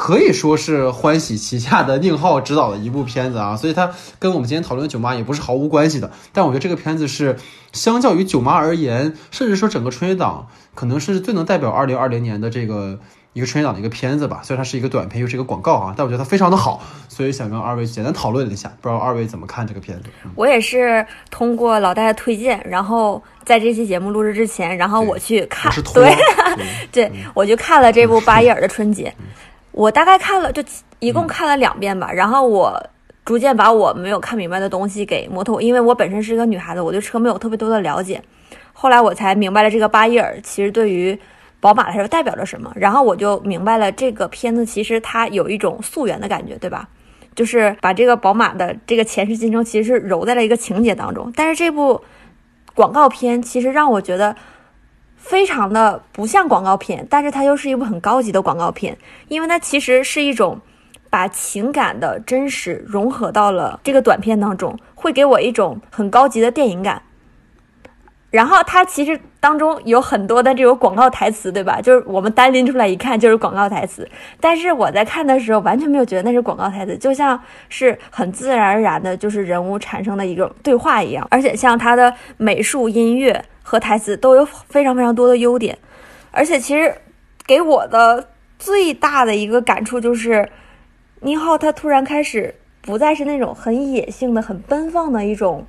可以说是欢喜旗下的宁浩执导的一部片子啊，所以它跟我们今天讨论的《囧妈》也不是毫无关系的。但我觉得这个片子是相较于《囧妈》而言，甚至说整个春节档，可能是最能代表二零二零年的这个一个春节档的一个片子吧。虽然它是一个短片，又是一个广告啊，但我觉得它非常的好，所以想跟二位简单讨论一下，不知道二位怎么看这个片子？我也是通过老戴的推荐，然后在这期节目录制之前，然后我去看，对，对，我就看了这部巴伊尔的春节。我大概看了，就一共看了两遍吧。然后我逐渐把我没有看明白的东西给摩托，因为我本身是一个女孩子，我对车没有特别多的了解。后来我才明白了这个巴伊尔其实对于宝马来说代表着什么。然后我就明白了这个片子其实它有一种溯源的感觉，对吧？就是把这个宝马的这个前世今生其实是揉在了一个情节当中。但是这部广告片其实让我觉得。非常的不像广告片，但是它又是一部很高级的广告片，因为它其实是一种把情感的真实融合到了这个短片当中，会给我一种很高级的电影感。然后它其实当中有很多的这种广告台词，对吧？就是我们单拎出来一看就是广告台词，但是我在看的时候完全没有觉得那是广告台词，就像是很自然而然的，就是人物产生的一个对话一样。而且像它的美术、音乐和台词都有非常非常多的优点，而且其实给我的最大的一个感触就是，宁浩他突然开始不再是那种很野性的、很奔放的一种。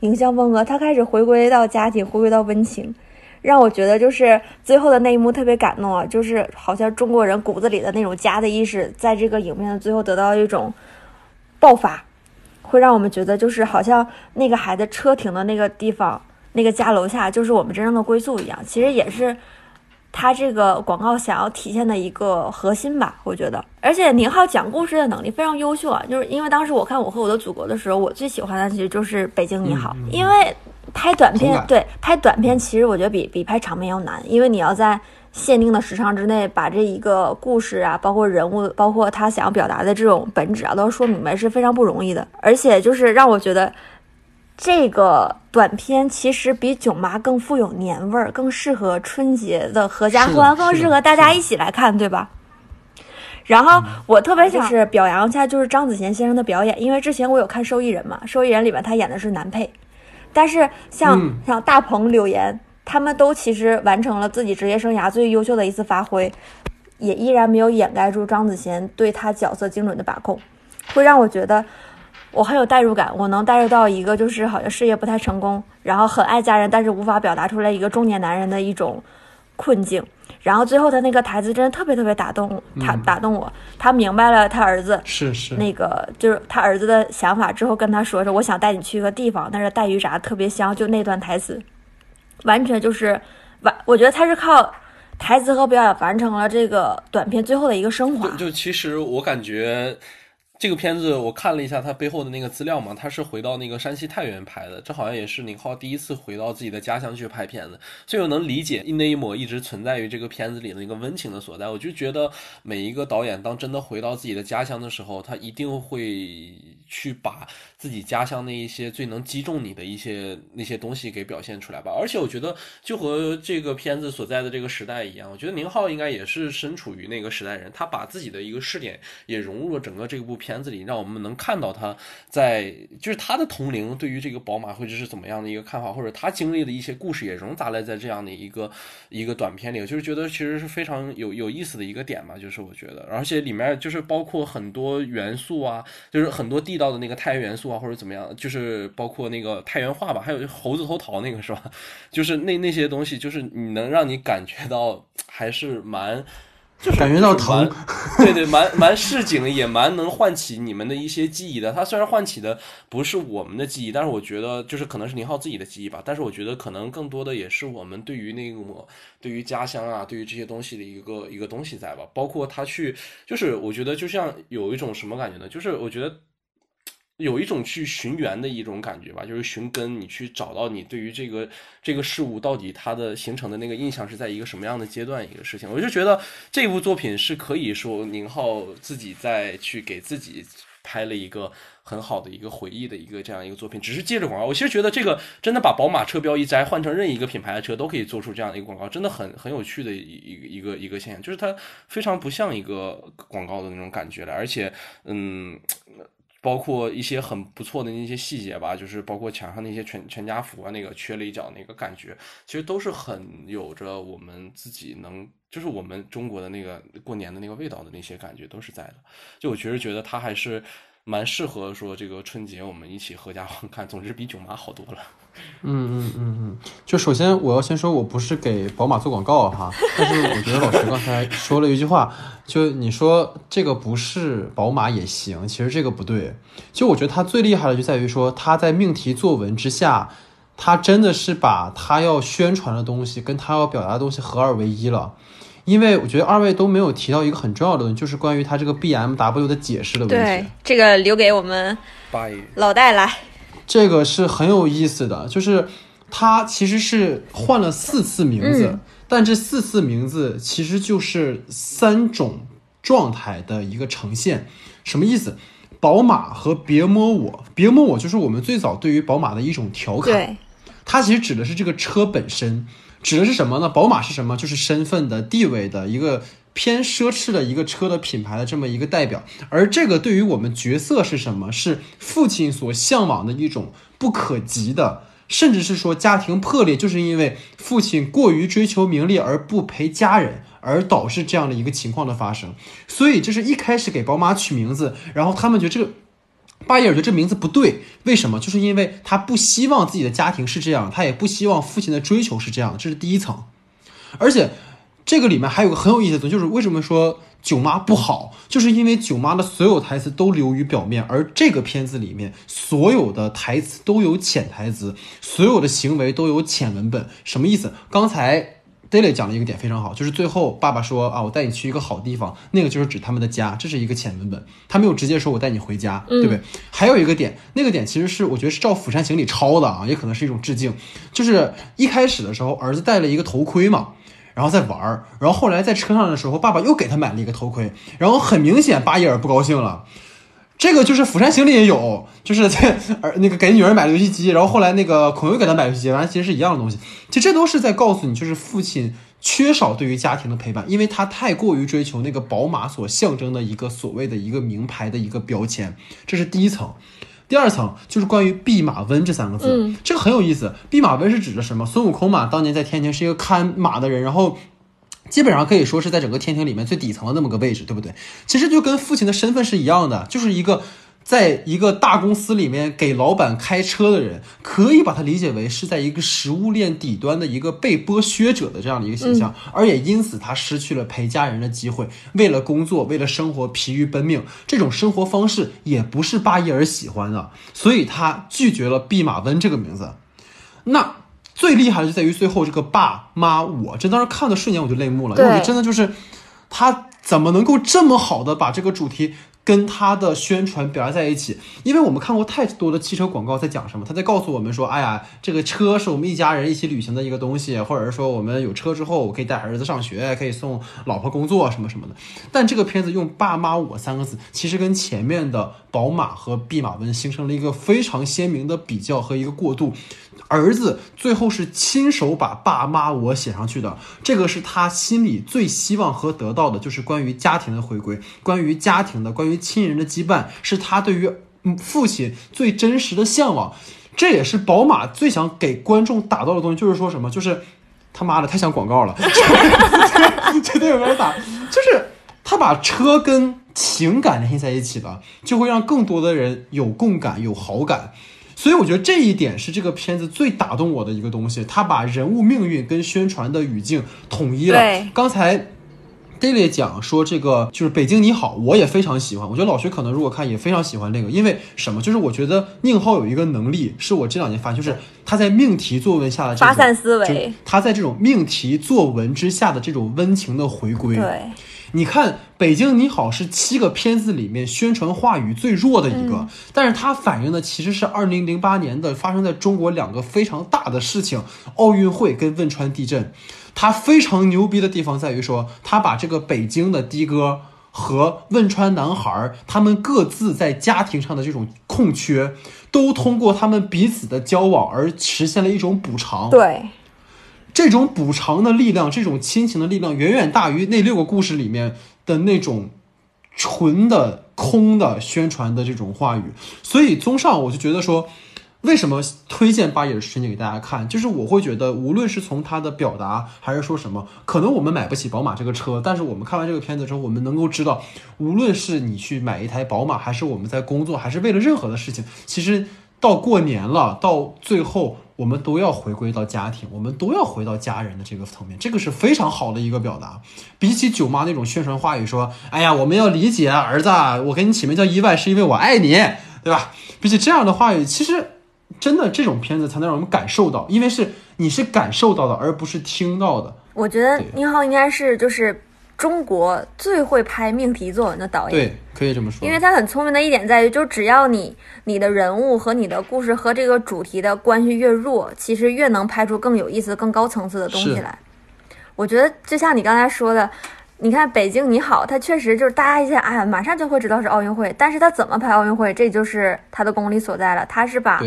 影像风格，他开始回归到家庭，回归到温情，让我觉得就是最后的那一幕特别感动啊！就是好像中国人骨子里的那种家的意识，在这个影片的最后得到一种爆发，会让我们觉得就是好像那个孩子车停的那个地方，那个家楼下就是我们真正的归宿一样。其实也是他这个广告想要体现的一个核心吧，我觉得。而且宁浩讲故事的能力非常优秀啊，就是因为当时我看《我和我的祖国》的时候，我最喜欢的其实就是《北京你好》，因为拍短片，对拍短片，其实我觉得比比拍长片要难，因为你要在限定的时长之内把这一个故事啊，包括人物，包括他想要表达的这种本质啊，都说明白是非常不容易的。而且就是让我觉得。这个短片其实比《囧妈》更富有年味儿，更适合春节的合家欢，更适合大家一起来看，对吧？然后我特别想是表扬一下，就是张子贤先生的表演，因为之前我有看《受益人》嘛，《受益人》里面他演的是男配，但是像、嗯、像大鹏、柳岩，他们都其实完成了自己职业生涯最优秀的一次发挥，也依然没有掩盖住张子贤对他角色精准的把控，会让我觉得。我很有代入感，我能代入到一个就是好像事业不太成功，然后很爱家人，但是无法表达出来一个中年男人的一种困境。然后最后他那个台词真的特别特别打动他，嗯、打动我。他明白了他儿子是是那个就是他儿子的想法之后，跟他说说我想带你去一个地方，但是带鱼炸特别香，就那段台词，完全就是完。我觉得他是靠台词和表演完成了这个短片最后的一个升华。就就其实我感觉。这个片子我看了一下他背后的那个资料嘛，他是回到那个山西太原拍的，这好像也是宁浩第一次回到自己的家乡去拍片子，所以我能理解那一抹一直存在于这个片子里的一个温情的所在。我就觉得每一个导演当真的回到自己的家乡的时候，他一定会去把自己家乡那一些最能击中你的一些那些东西给表现出来吧。而且我觉得就和这个片子所在的这个时代一样，我觉得宁浩应该也是身处于那个时代人，他把自己的一个视点也融入了整个这部片。子里让我们能看到他在，就是他的同龄对于这个宝马或者是怎么样的一个看法，或者他经历的一些故事也融杂了在这样的一个一个短片里，就是觉得其实是非常有有意思的一个点嘛，就是我觉得，而且里面就是包括很多元素啊，就是很多地道的那个太原元素啊，或者怎么样，就是包括那个太原话吧，还有猴子偷桃那个是吧？就是那那些东西，就是你能让你感觉到还是蛮。就是感觉到疼，对对，蛮蛮市井，也蛮能唤起你们的一些记忆的。它虽然唤起的不是我们的记忆，但是我觉得就是可能是宁浩自己的记忆吧。但是我觉得可能更多的也是我们对于那个对于家乡啊，对于这些东西的一个一个东西在吧。包括他去，就是我觉得就像有一种什么感觉呢？就是我觉得。有一种去寻源的一种感觉吧，就是寻根，你去找到你对于这个这个事物到底它的形成的那个印象是在一个什么样的阶段一个事情。我就觉得这部作品是可以说宁浩自己在去给自己拍了一个很好的一个回忆的一个这样一个作品，只是借着广告。我其实觉得这个真的把宝马车标一摘，换成任意一个品牌的车都可以做出这样一个广告，真的很很有趣的一一个一个现象，就是它非常不像一个广告的那种感觉了，而且嗯。包括一些很不错的那些细节吧，就是包括墙上那些全全家福啊，那个缺了一角那个感觉，其实都是很有着我们自己能，就是我们中国的那个过年的那个味道的那些感觉都是在的。就我其实觉得它还是蛮适合说这个春节我们一起合家欢看，总之比囧妈好多了。嗯嗯嗯嗯，就首先我要先说，我不是给宝马做广告哈，但是我觉得老师刚才说了一句话，就你说这个不是宝马也行，其实这个不对。就我觉得他最厉害的就在于说他在命题作文之下，他真的是把他要宣传的东西跟他要表达的东西合二为一了。因为我觉得二位都没有提到一个很重要的东西，就是关于它这个 BMW 的解释的问题。对，这个留给我们老戴来。这个是很有意思的，就是它其实是换了四次名字，嗯、但这四次名字其实就是三种状态的一个呈现。什么意思？宝马和别摸我，别摸我就是我们最早对于宝马的一种调侃。对，它其实指的是这个车本身，指的是什么呢？宝马是什么？就是身份的、地位的一个偏奢侈的一个车的品牌的这么一个代表。而这个对于我们角色是什么？是父亲所向往的一种不可及的。甚至是说家庭破裂，就是因为父亲过于追求名利而不陪家人，而导致这样的一个情况的发生。所以这是一开始给宝马取名字，然后他们觉得这个巴耶尔觉得这名字不对，为什么？就是因为他不希望自己的家庭是这样，他也不希望父亲的追求是这样，这是第一层。而且这个里面还有个很有意思的，就是为什么说。囧妈不好，就是因为囧妈的所有台词都流于表面，而这个片子里面所有的台词都有潜台词，所有的行为都有潜文本。什么意思？刚才 Daily 讲了一个点非常好，就是最后爸爸说啊，我带你去一个好地方，那个就是指他们的家，这是一个浅文本，他没有直接说我带你回家，对不对？还有一个点，那个点其实是我觉得是照《釜山行》里抄的啊，也可能是一种致敬，就是一开始的时候儿子戴了一个头盔嘛。然后在玩儿，然后后来在车上的时候，爸爸又给他买了一个头盔，然后很明显巴耶尔不高兴了。这个就是《釜山行》里也有，就是在儿那个给女儿买了游戏机，然后后来那个孔侑给他买游戏机，完了其实是一样的东西。其实这都是在告诉你，就是父亲缺少对于家庭的陪伴，因为他太过于追求那个宝马所象征的一个所谓的一个名牌的一个标签，这是第一层。第二层就是关于弼马温这三个字，这个很有意思。弼马温是指的什么？孙悟空嘛，当年在天庭是一个看马的人，然后基本上可以说是在整个天庭里面最底层的那么个位置，对不对？其实就跟父亲的身份是一样的，就是一个。在一个大公司里面给老板开车的人，可以把它理解为是在一个食物链底端的一个被剥削者的这样的一个形象，而也因此他失去了陪家人的机会，为了工作，为了生活疲于奔命，这种生活方式也不是巴伊尔喜欢的，所以他拒绝了弼马温这个名字。那最厉害的就在于最后这个爸妈我，这当时看的瞬间我就泪目了，因为我觉得真的就是他怎么能够这么好的把这个主题。跟他的宣传表达在一起，因为我们看过太多的汽车广告，在讲什么？他在告诉我们说，哎呀，这个车是我们一家人一起旅行的一个东西，或者是说我们有车之后，我可以带儿子上学，可以送老婆工作，什么什么的。但这个片子用“爸妈我”三个字，其实跟前面的宝马和弼马温形成了一个非常鲜明的比较和一个过渡。儿子最后是亲手把爸妈我写上去的，这个是他心里最希望和得到的，就是关于家庭的回归，关于家庭的，关于亲人的羁绊，是他对于父亲最真实的向往。这也是宝马最想给观众打造的东西，就是说什么，就是他妈的太像广告了，绝对有人打，就是他把车跟情感联系在一起了，就会让更多的人有共感、有好感。所以我觉得这一点是这个片子最打动我的一个东西，他把人物命运跟宣传的语境统一了。刚才 Daily 讲说这个就是《北京你好》，我也非常喜欢。我觉得老徐可能如果看也非常喜欢这个，因为什么？就是我觉得宁浩有一个能力，是我这两年发现，就是他在命题作文下的发散思维，他在这种命题作文之下的这种温情的回归。对。你看，《北京你好》是七个片子里面宣传话语最弱的一个，但是它反映的其实是二零零八年的发生在中国两个非常大的事情：奥运会跟汶川地震。它非常牛逼的地方在于说，它把这个北京的的哥和汶川男孩他们各自在家庭上的这种空缺，都通过他们彼此的交往而实现了一种补偿。对。这种补偿的力量，这种亲情的力量，远远大于那六个故事里面的那种纯的空的宣传的这种话语。所以，综上，我就觉得说，为什么推荐巴尔瞬间给大家看，就是我会觉得，无论是从他的表达，还是说什么，可能我们买不起宝马这个车，但是我们看完这个片子之后，我们能够知道，无论是你去买一台宝马，还是我们在工作，还是为了任何的事情，其实到过年了，到最后。我们都要回归到家庭，我们都要回到家人的这个层面，这个是非常好的一个表达。比起舅妈那种宣传话语，说“哎呀，我们要理解儿子，我给你起名叫意外，是因为我爱你”，对吧？比起这样的话语，其实真的这种片子才能让我们感受到，因为是你是感受到的，而不是听到的。我觉得宁浩应该是就是。中国最会拍命题作文的导演，对，可以这么说。因为他很聪明的一点在于，就只要你你的人物和你的故事和这个主题的关系越弱，其实越能拍出更有意思、更高层次的东西来。我觉得就像你刚才说的，你看《北京你好》，它确实就是大家一下，哎呀，马上就会知道是奥运会，但是他怎么拍奥运会，这就是他的功力所在了。他是把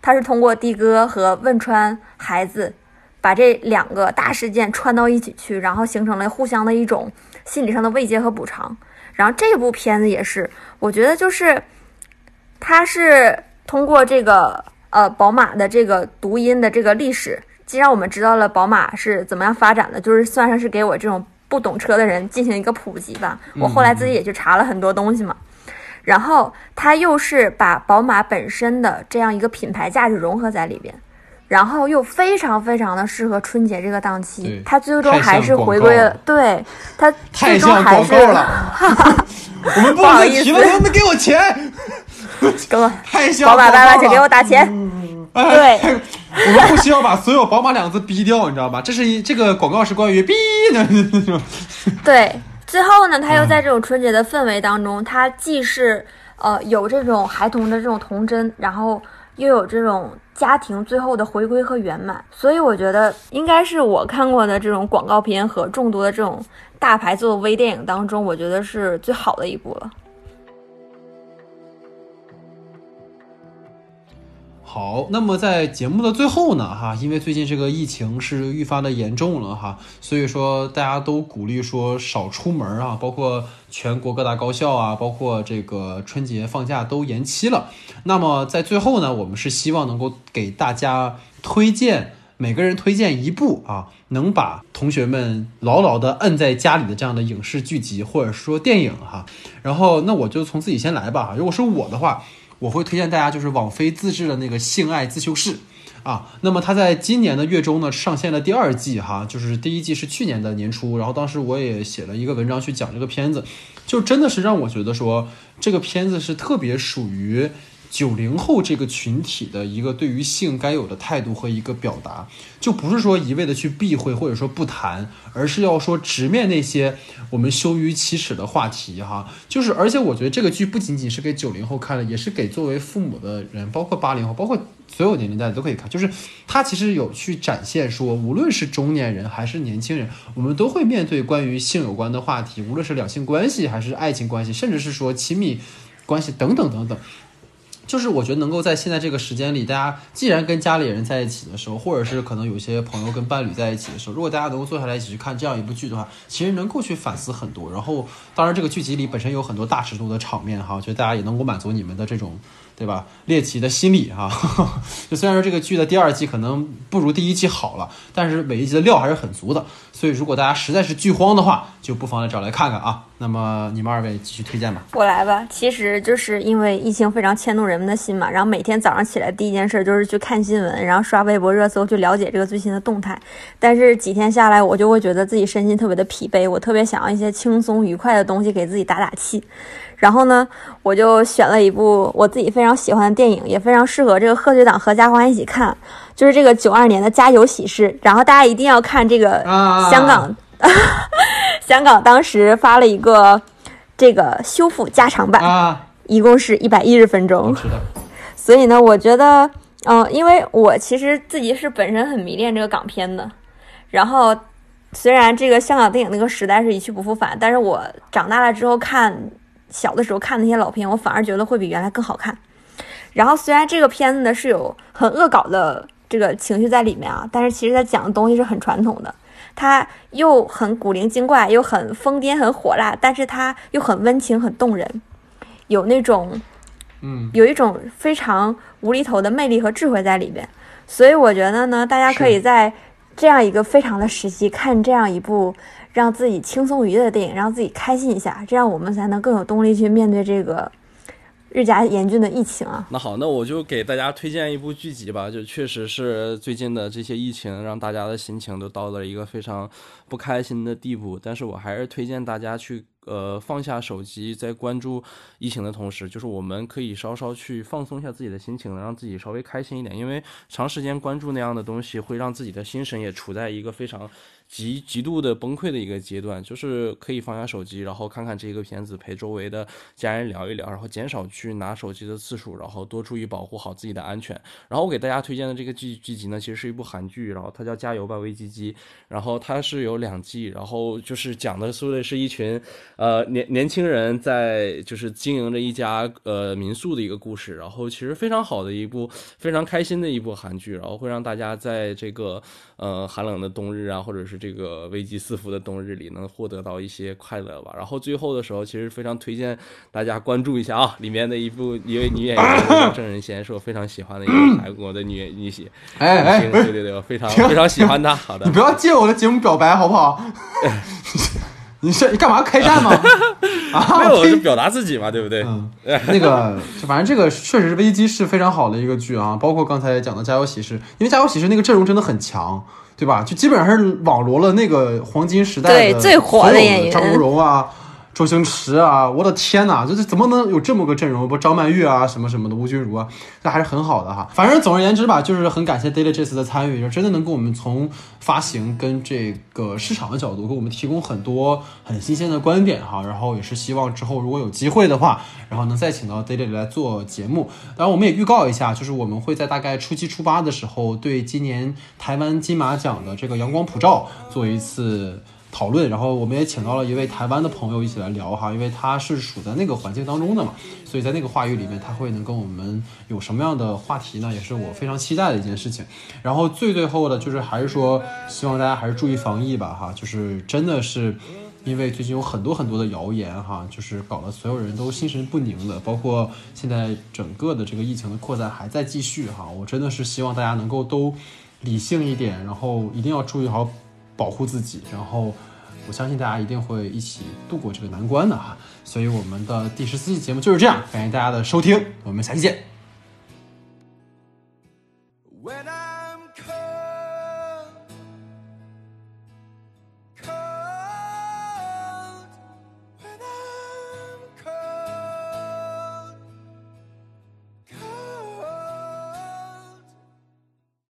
他是通过的哥和汶川孩子把这两个大事件串到一起去，然后形成了互相的一种心理上的慰藉和补偿。然后这部片子也是，我觉得就是它是通过这个呃宝马的这个读音的这个历史，既让我们知道了宝马是怎么样发展的，就是算上是给我这种不懂车的人进行一个普及吧。我后来自己也去查了很多东西嘛。然后它又是把宝马本身的这样一个品牌价值融合在里边，然后又非常非常的适合春节这个档期对。它最终还是回归了，对它最终还是告了。我们不能再提了，他们给我钱，给我太像宝马爸爸，请给我打钱。哎对，我们不需要把所有宝马两个字逼掉，你知道吧？这是一这个广告是关于逼的 那种。对，最后呢，嗯它又在这种春节的氛围当中，它既是呃有这种孩童的这种童真，然后又有这种家庭最后的回归和圆满，所以我觉得应该是我看过的这种广告片和众多的这种大牌做的微电影当中，我觉得是最好的一部了。好，那么在节目的最后呢，哈，因为最近这个疫情是愈发的严重了哈，所以说大家都鼓励说少出门啊，包括全国各大高校啊，包括这个春节放假都延期了。那么在最后呢，我们是希望能够给大家推荐每个人推荐一部啊，能把同学们牢牢的摁在家里的这样的影视剧集或者说电影哈。然后那我就从自己先来吧，如果是我的话。我会推荐大家就是网飞自制的那个《性爱自修室》啊，那么它在今年的月中呢上线了第二季哈，就是第一季是去年的年初，然后当时我也写了一个文章去讲这个片子，就真的是让我觉得说这个片子是特别属于。九零后这个群体的一个对于性该有的态度和一个表达，就不是说一味的去避讳或者说不谈，而是要说直面那些我们羞于启齿的话题哈。就是，而且我觉得这个剧不仅仅是给九零后看的，也是给作为父母的人，包括八零后，包括所有年龄段都可以看。就是它其实有去展现说，无论是中年人还是年轻人，我们都会面对关于性有关的话题，无论是两性关系还是爱情关系，甚至是说亲密关系等等等等。就是我觉得能够在现在这个时间里，大家既然跟家里人在一起的时候，或者是可能有些朋友跟伴侣在一起的时候，如果大家能够坐下来一起去看这样一部剧的话，其实能够去反思很多。然后，当然这个剧集里本身有很多大尺度的场面哈，我觉得大家也能够满足你们的这种。对吧？猎奇的心理哈、就虽然说这个剧的第二季可能不如第一季好了，但是每一集的料还是很足的。所以如果大家实在是剧荒的话，就不妨来找来看看啊。那么你们二位继续推荐吧。我来吧，其实就是因为疫情非常牵动人们的心嘛，然后每天早上起来第一件事就是去看新闻，然后刷微博热搜去了解这个最新的动态。但是几天下来，我就会觉得自己身心特别的疲惫，我特别想要一些轻松愉快的东西给自己打打气。然后呢，我就选了一部我自己非常喜欢的电影，也非常适合这个贺岁档合家欢一起看，就是这个九二年的《家有喜事》。然后大家一定要看这个啊香港，香港当时发了一个这个修复加长版，啊，一共是一百一十分钟。所以呢，我觉得，嗯、因为我其实自己是本身很迷恋这个港片的，然后虽然这个香港电影那个时代是一去不复返，但是我长大了之后看小的时候看那些老片，我反而觉得会比原来更好看。然后虽然这个片子呢是有很恶搞的这个情绪在里面啊，但是其实它讲的东西是很传统的，它又很古灵精怪，又很疯癫、很火辣，但是它又很温情、很动人，有那种嗯，有一种非常无厘头的魅力和智慧在里边。所以我觉得呢，大家可以在这样一个非常的时期看这样一部让自己轻松愉悦的电影，让自己开心一下，这样我们才能更有动力去面对这个日加严峻的疫情啊。那好，那我就给大家推荐一部剧集吧。就确实是最近的这些疫情，让大家的心情都到了一个非常不开心的地步。但是我还是推荐大家去呃放下手机，在关注疫情的同时，就是我们可以稍稍去放松一下自己的心情，让自己稍微开心一点。因为长时间关注那样的东西，会让自己的心神也处在一个非常极极度的崩溃的一个阶段，就是可以放下手机，然后看看这个片子，陪周围的家人聊一聊，然后减少去拿手机的次数，然后多注意保护好自己的安全。然后我给大家推荐的这个剧剧集呢，其实是一部韩剧，然后它叫《加油吧，危机机》，然后它是有两季，然后就是讲的说的是一群呃年年轻人在就是经营着一家呃民宿的一个故事，然后其实非常好的一部非常开心的一部韩剧，然后会让大家在这个呃寒冷的冬日啊，或者是这个危机四伏的冬日里，能获得到一些快乐吧。然后最后的时候，其实非常推荐大家关注一下啊，里面的一部一位女演员叫郑仁贤，是我非常喜欢的一个 韩国的女演女写哎哎，对对对，我非常非常喜欢她。好的你，不要借我的节目表白好不好？你是你干嘛开战吗？啊，没有，我呸是表达自己嘛，对不对？嗯，那个，反正这个确实是危机是非常好的一个剧啊，包括刚才讲的《家有喜事》，因为《家有喜事》那个阵容真的很强，对吧？就基本上是网罗了那个黄金时代的对最火的演员张国荣啊。周星驰啊，我的天呐，就是怎么能有这么个阵容？不，张曼玉啊，什么什么的，吴君如啊，这还是很好的哈。反正总而言之吧，就是很感谢 Daily 这次的参与，就真的能给我们从发行跟这个市场的角度，给我们提供很多很新鲜的观点哈。然后也是希望之后如果有机会的话，然后能再请到 Daily 来做节目。当然，我们也预告一下，就是我们会在大概初七初八的时候，对今年台湾金马奖的这个阳光普照做一次。讨论，然后我们也请到了一位台湾的朋友一起来聊哈，因为他是处在那个环境当中的嘛，所以在那个话语里面，他会能跟我们有什么样的话题呢？也是我非常期待的一件事情。然后最最后的，就是还是说，希望大家还是注意防疫吧哈，就是真的是。因为最近有很多很多的谣言哈，就是搞得所有人都心神不宁的，包括现在整个的这个疫情的扩散还在继续哈。我真的是希望大家能够都理性一点，然后一定要注意好保护自己然后我相信大家一定会一起度过这个难关的哈所以我们的第十四期节目就是这样感谢大家的收听我们下期见。